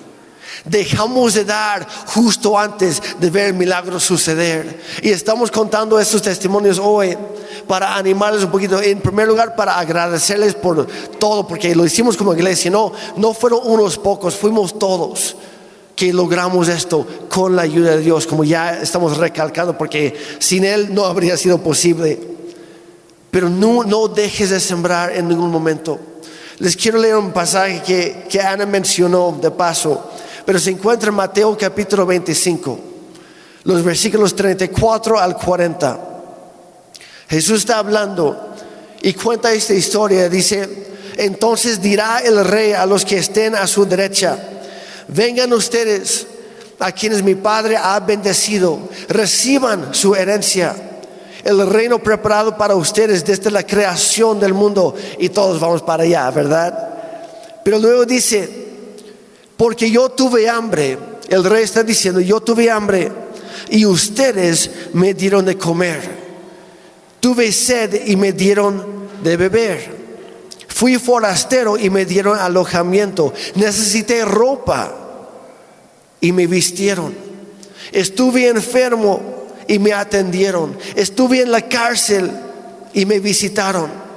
Speaker 2: Dejamos de dar justo antes de ver el milagro suceder. Y estamos contando estos testimonios hoy para animarles un poquito. En primer lugar, para agradecerles por todo, porque lo hicimos como iglesia. No, no fueron unos pocos, fuimos todos que logramos esto con la ayuda de Dios, como ya estamos recalcando, porque sin Él no habría sido posible. Pero no, no dejes de sembrar en ningún momento. Les quiero leer un pasaje que, que Ana mencionó de paso pero se encuentra en Mateo capítulo 25, los versículos 34 al 40. Jesús está hablando y cuenta esta historia. Dice, entonces dirá el rey a los que estén a su derecha, vengan ustedes a quienes mi Padre ha bendecido, reciban su herencia, el reino preparado para ustedes desde la creación del mundo y todos vamos para allá, ¿verdad? Pero luego dice, porque yo tuve hambre. El rey está diciendo, yo tuve hambre y ustedes me dieron de comer. Tuve sed y me dieron de beber. Fui forastero y me dieron alojamiento. Necesité ropa y me vistieron. Estuve enfermo y me atendieron. Estuve en la cárcel y me visitaron.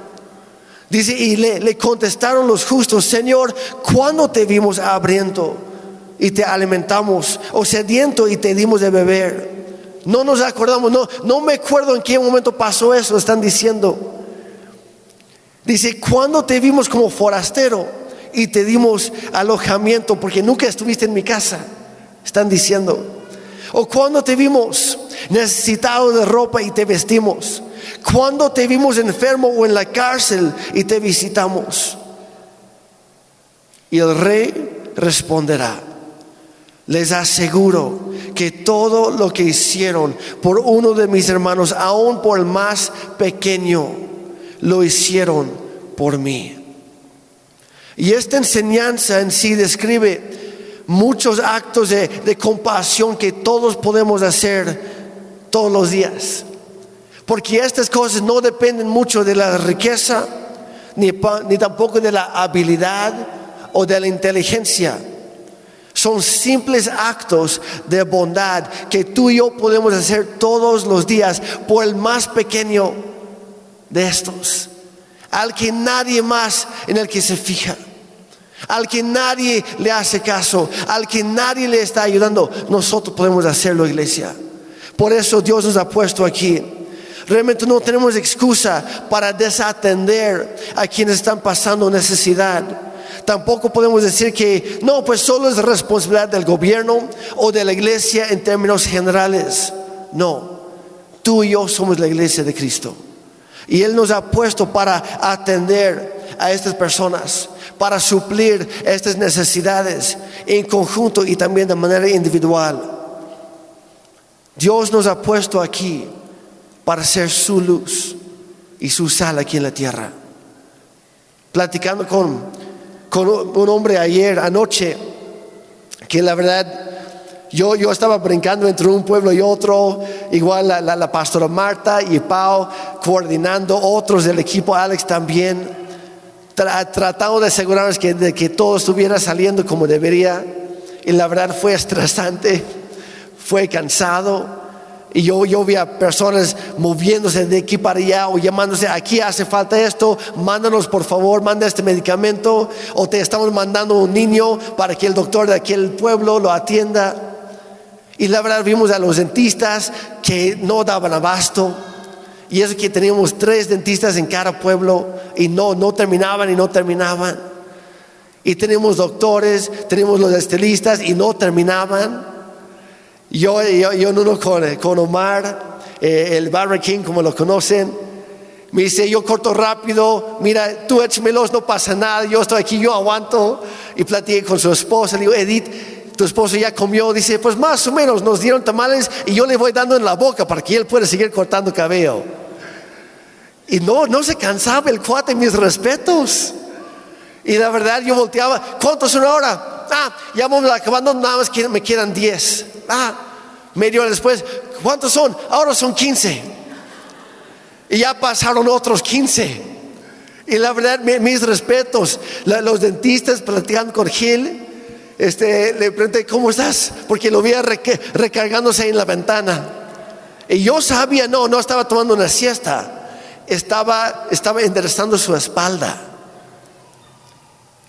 Speaker 2: Dice, y le, contestaron los justos, Señor, ¿cuándo te vimos hambriento y te alimentamos? O sediento y te dimos de beber. No nos acordamos, no, no me acuerdo en qué momento pasó eso, están diciendo. Dice, ¿cuándo te vimos como forastero y te dimos alojamiento? Porque nunca estuviste en mi casa, están diciendo. O cuando te vimos necesitado de ropa y te vestimos. Cuando te vimos enfermo o en la cárcel y te visitamos? Y el rey responderá, les aseguro que todo lo que hicieron por uno de mis hermanos, aun por el más pequeño, lo hicieron por mí. Y esta enseñanza en sí describe muchos actos de, de compasión que todos podemos hacer todos los días. Porque estas cosas no dependen mucho de la riqueza, ni, tampoco de la habilidad o de la inteligencia. Son simples actos de bondad que tú y yo podemos hacer todos los días por el más pequeño de estos. Al que nadie más en el que se fija. Al que nadie le hace caso. Al que nadie le está ayudando. Nosotros podemos hacerlo, iglesia. Por eso Dios nos ha puesto aquí. Realmente no tenemos excusa para desatender a quienes están pasando necesidad. Tampoco podemos decir que no, pues solo es responsabilidad del gobierno o de la iglesia en términos generales. No, tú y yo somos la iglesia de Cristo. Y Él nos ha puesto para atender a estas personas, para suplir estas necesidades en conjunto y también de manera individual. Dios nos ha puesto aquí para ser su luz y su sal aquí en la tierra. Platicando con, un hombre ayer, anoche, que la verdad yo, yo estaba brincando entre un pueblo y otro, igual la, la, la pastora Marta y Pau coordinando, otros del equipo, Alex también, tra- tratando de asegurarnos que, que todo estuviera saliendo como debería. Y la verdad fue estresante, fue cansado. Y yo, yo vi a personas moviéndose de aquí para allá o llamándose, aquí hace falta esto, mándanos por favor, manda este medicamento o te estamos mandando un niño para que el doctor de aquel pueblo lo atienda. Y la verdad vimos a los dentistas que no daban abasto. Y eso que teníamos tres dentistas en cada pueblo y no, no terminaban y no terminaban. Y tenemos doctores, tenemos los estilistas y no terminaban. Yo, yo, yo en uno con, con Omar, eh, el Barber King, como lo conocen, me dice, yo corto rápido, mira, tú échamelos, no pasa nada, yo estoy aquí, yo aguanto. Y platiqué con su esposa, le digo, Edith, tu esposo ya comió, dice, pues más o menos, nos dieron tamales y yo le voy dando en la boca para que él pueda seguir cortando cabello. Y no, no se cansaba el cuate, mis respetos. Y la verdad yo volteaba, ¿cuántos son ahora? Ah, ya vamos acabando, nada más me quedan 10. Ah, media hora después, ¿cuántos son? Ahora son 15. Y ya pasaron otros 15. Y la verdad, mi- mis respetos, los dentistas platicando con Gil, este, le pregunté, ¿cómo estás? Porque lo reca- recargándose ahí en la ventana. Y yo sabía, no, no estaba tomando una siesta, estaba, estaba enderezando su espalda.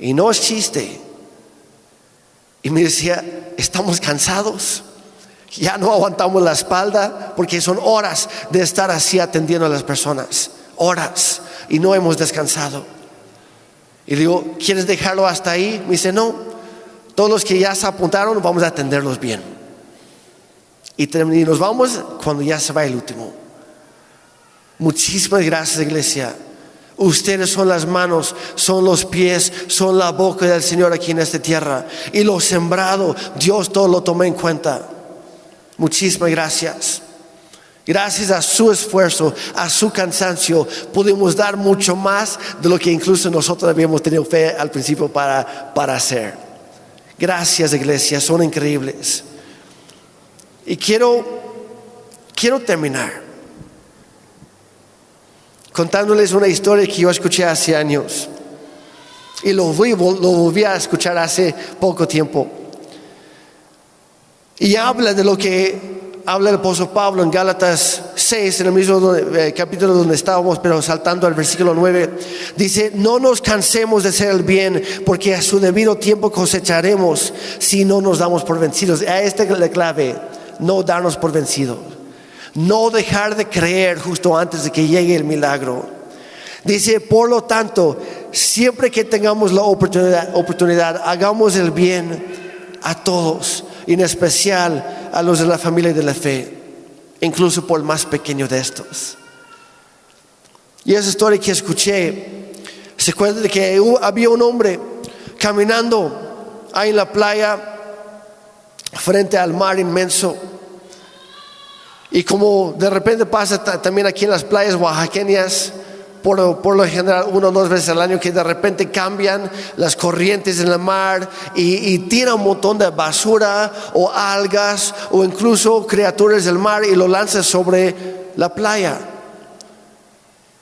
Speaker 2: Y no es chiste. Y me decía, estamos cansados. Ya no aguantamos la espalda porque son horas de estar así atendiendo a las personas. Horas. Y no hemos descansado. Y digo, ¿quieres dejarlo hasta ahí? Me dice, no. Todos los que ya se apuntaron, vamos a atenderlos bien. Y, y nos vamos cuando ya se va el último. Muchísimas gracias, iglesia. Ustedes son las manos, son los pies, son la boca del Señor aquí en esta tierra. Y lo sembrado, Dios todo lo toma en cuenta. Muchísimas gracias. Gracias a su esfuerzo, a su cansancio, pudimos dar mucho más de lo que incluso nosotros habíamos tenido fe al principio para, para hacer. Gracias, iglesia, son increíbles. Y quiero, quiero terminar contándoles una historia que yo escuché hace años. Y lo, volví- a escuchar hace poco tiempo. Y habla de lo que habla el apóstol Pablo en Gálatas 6, en el mismo eh, capítulo donde estábamos, pero saltando al versículo 9. Dice, no nos cansemos de hacer el bien, porque a su debido tiempo cosecharemos si no nos damos por vencidos. A esta es la clave, no darnos por vencidos. No dejar de creer justo antes de que llegue el milagro. Dice, por lo tanto, siempre que tengamos la oportunidad, hagamos el bien a todos, y en especial a los de la familia de la fe, incluso por el más pequeño de estos. Y esa historia que escuché, se acuerda de que había un hombre caminando ahí en la playa, frente al mar inmenso. Y como de repente pasa también aquí en las playas oaxaqueñas, por, lo general uno o dos veces al año que de repente cambian las corrientes en el mar y, tiran un montón de basura o algas o incluso criaturas del mar y lo lanzan sobre la playa.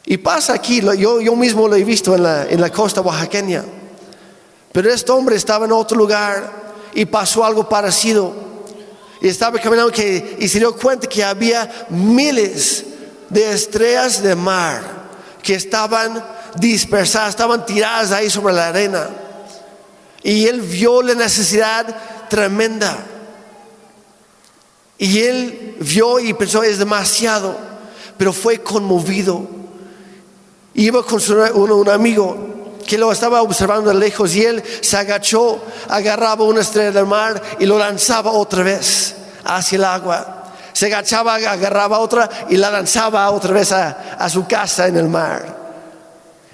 Speaker 2: Y pasa aquí, yo, yo mismo lo he visto en la, en la costa oaxaqueña. Pero este hombre estaba en otro lugar y pasó algo parecido. Y estaba caminando y se dio cuenta que había miles de estrellas de mar que estaban dispersadas, estaban tiradas ahí sobre la arena. Y él vio la necesidad tremenda. Y él vio y pensó, es demasiado, pero fue conmovido. Iba con su, un, amigo que lo estaba observando de lejos y él se agachó, agarraba una estrella del mar y lo lanzaba otra vez hacia el agua. Se agachaba, agarraba otra y la lanzaba otra vez a, su casa en el mar.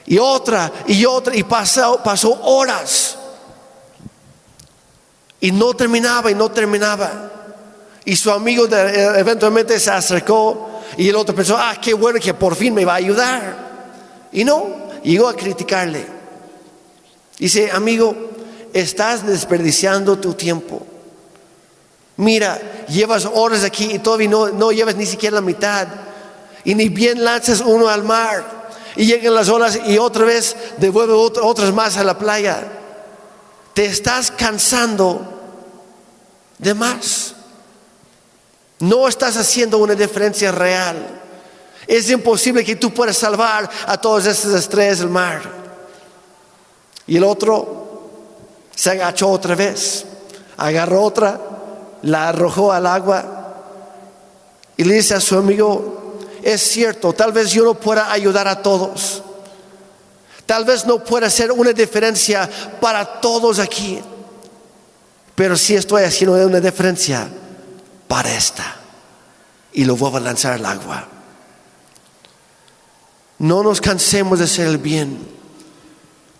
Speaker 2: Y otra y otra y pasó, pasó horas. Y no terminaba y no terminaba. Y su amigo eventualmente se acercó y el otro pensó, ah, qué bueno que por fin me va a ayudar. Y no, llegó a criticarle. Dice, amigo, estás desperdiciando tu tiempo. Mira, llevas horas aquí y todavía no, no llevas ni siquiera la mitad. Y ni bien lanzas uno al mar. Y llegan las olas y otra vez devuelve otras más a la playa. Te estás cansando de más. No estás haciendo una diferencia real. Es imposible que tú puedas salvar a todas estas estrellas del mar. Y el otro se agachó otra vez, agarró otra la arrojó al agua y le dice a su amigo, es cierto, tal vez yo no pueda ayudar a todos, tal vez no pueda hacer una diferencia para todos aquí, pero sí estoy haciendo una diferencia para esta. Y lo voy a lanzar al agua. No nos cansemos de hacer el bien.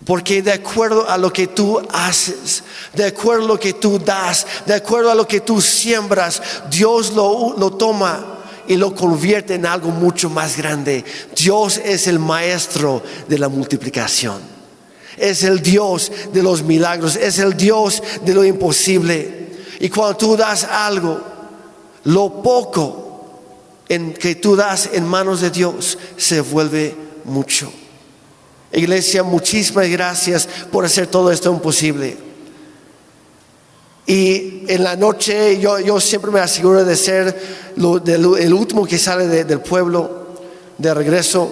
Speaker 2: Porque de acuerdo a lo que tú haces, de acuerdo a lo que tú das, de acuerdo a lo que tú siembras, Dios lo, toma y lo convierte en algo mucho más grande. Dios es el maestro de la multiplicación. Es el Dios de los milagros. Es el Dios de lo imposible. Y cuando tú das algo, lo poco en que tú das en manos de Dios se vuelve mucho. Iglesia, muchísimas gracias por hacer todo esto posible. Y en la noche yo, yo siempre me aseguro de ser el último que sale del pueblo de regreso.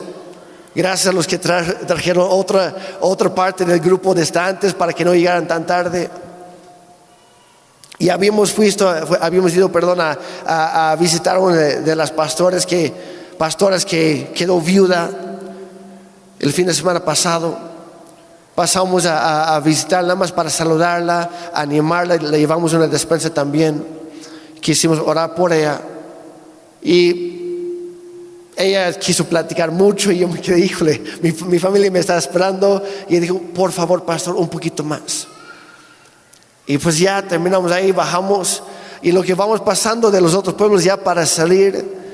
Speaker 2: Gracias a los que trajeron otra, otra parte del grupo de estantes para que no llegaran tan tarde. Y habíamos, visto, habíamos ido perdón, a, a, visitar una de, las pastores que, pastoras que quedó viuda el fin de semana pasado pasamos a, visitar nada más para saludarla, animarla, le llevamos una despensa también. Quisimos orar por ella. Y ella quiso platicar mucho y yo me quedé, híjole, mi, mi familia me está esperando. Y dijo, por favor, pastor, un poquito más. Y pues ya terminamos ahí, bajamos. Y lo que vamos pasando de los otros pueblos ya para salir,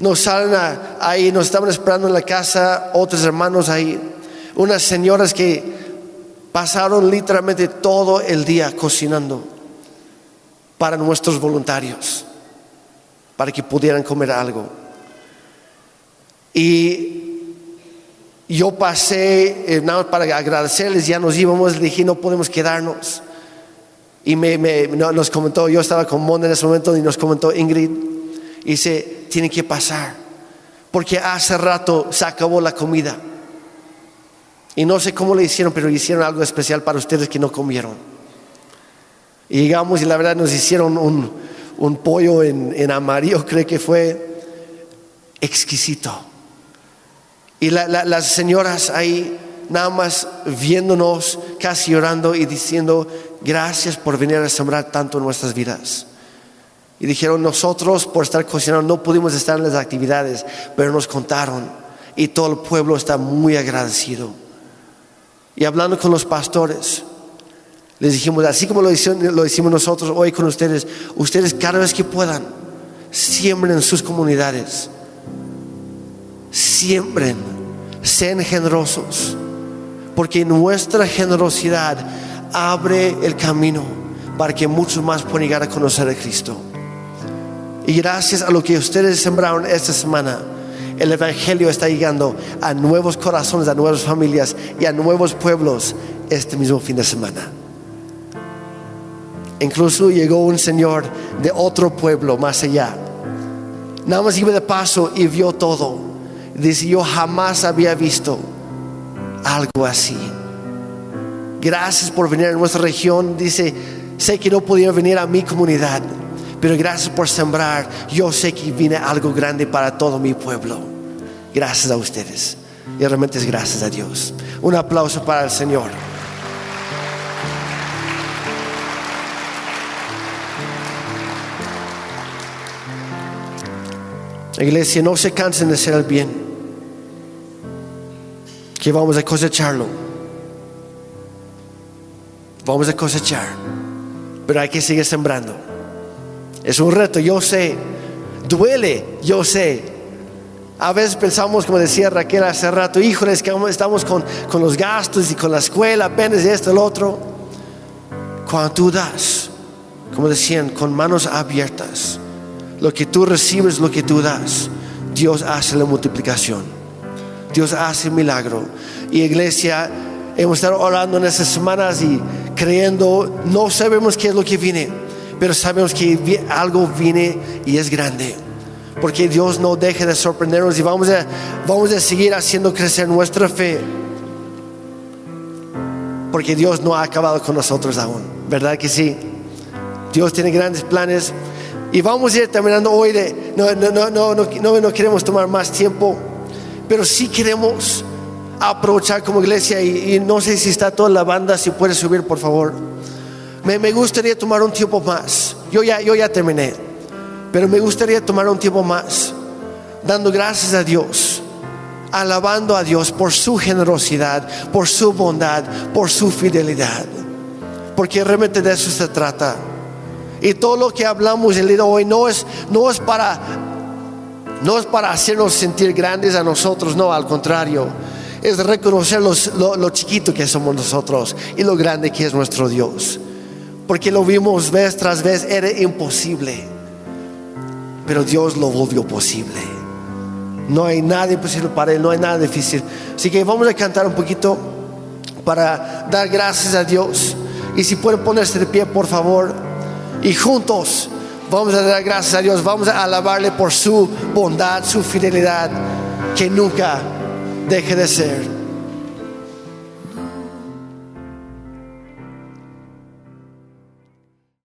Speaker 2: nos salen ahí, nos estaban esperando en la casa otros hermanos ahí, unas señoras que pasaron literalmente todo el día cocinando para nuestros voluntarios, para que pudieran comer algo. Y yo pasé, eh, nada para agradecerles, ya nos íbamos, le dije, no podemos quedarnos. Y me, nos comentó, yo estaba con Mon en ese momento y nos comentó Ingrid, y dice, tiene que pasar, porque hace rato se acabó la comida. Y no sé cómo le hicieron, pero hicieron algo especial para ustedes que no comieron. Y llegamos y la verdad nos hicieron un, pollo en, amarillo, creo que fue exquisito. Y las señoras ahí nada más viéndonos, casi llorando y diciendo, gracias por venir a sembrar tanto en nuestras vidas. Y dijeron, nosotros por estar cocinando no pudimos estar en las actividades, pero nos contaron. Y todo el pueblo está muy agradecido. Y hablando con los pastores, Les dijimos, así como lo hicimos, nosotros hoy con ustedes, ustedes cada vez que puedan, siembren en sus comunidades. Siembren, sean generosos, porque nuestra generosidad abre el camino para que muchos más puedan llegar a conocer a Cristo. Y gracias a lo que ustedes sembraron esta semana, el Evangelio está llegando a nuevos corazones, a nuevas familias y a nuevos pueblos este mismo fin de semana. Incluso llegó un señor de otro pueblo más allá. Nada más iba de paso y vio todo. Dice, yo jamás había visto algo así. Gracias por venir a nuestra región. Dice, sé que no podía venir a mi comunidad, pero gracias por sembrar. Yo sé que viene algo grande para todo mi pueblo. Gracias a ustedes. Y realmente es gracias a Dios. Un aplauso para el Señor. Iglesia, no se cansen de hacer el bien, que vamos a cosecharlo. Vamos a cosechar, pero hay que seguir sembrando. Es un reto, yo sé, duele, yo sé. A veces pensamos, como decía Raquel hace rato, híjoles, que estamos con, con los gastos y con la escuela, apenas esto, el otro. Cuando tú das, como decían, con manos abiertas lo que tú recibes, lo que tú das, Dios hace la multiplicación. Dios hace milagro. Y iglesia, hemos estado orando en estas semanas y creyendo, no sabemos qué es lo que viene, pero sabemos que algo viene y es grande. Porque Dios no deja de sorprendernos y vamos a, vamos a seguir haciendo crecer nuestra fe. Porque Dios no ha acabado con nosotros aún, ¿verdad que sí? Dios tiene grandes planes y vamos a ir terminando hoy de, no, no, no, no, no, no queremos tomar más tiempo, pero sí queremos aprovechar como iglesia y, no sé si está toda la banda, si puede subir por favor. Me, me, gustaría tomar un tiempo más. Yo ya, yo ya terminé, pero me gustaría tomar un tiempo más, dando gracias a Dios, alabando a Dios por su generosidad, por su bondad, por su fidelidad, porque realmente de eso se trata. Y todo lo que hablamos el día de hoy no es, no es para no es para hacernos sentir grandes a nosotros, no, al contrario. Es reconocer lo, chiquito que somos nosotros y lo grande que es nuestro Dios. Porque lo vimos vez tras vez, era imposible. Pero Dios lo volvió posible. No hay nada imposible para Él, no hay nada difícil. Así que vamos a cantar un poquito para dar gracias a Dios. Y si pueden ponerse de pie, por favor. Y juntos vamos a dar gracias a Dios, vamos a alabarle por su bondad, su fidelidad, que nunca deje de ser.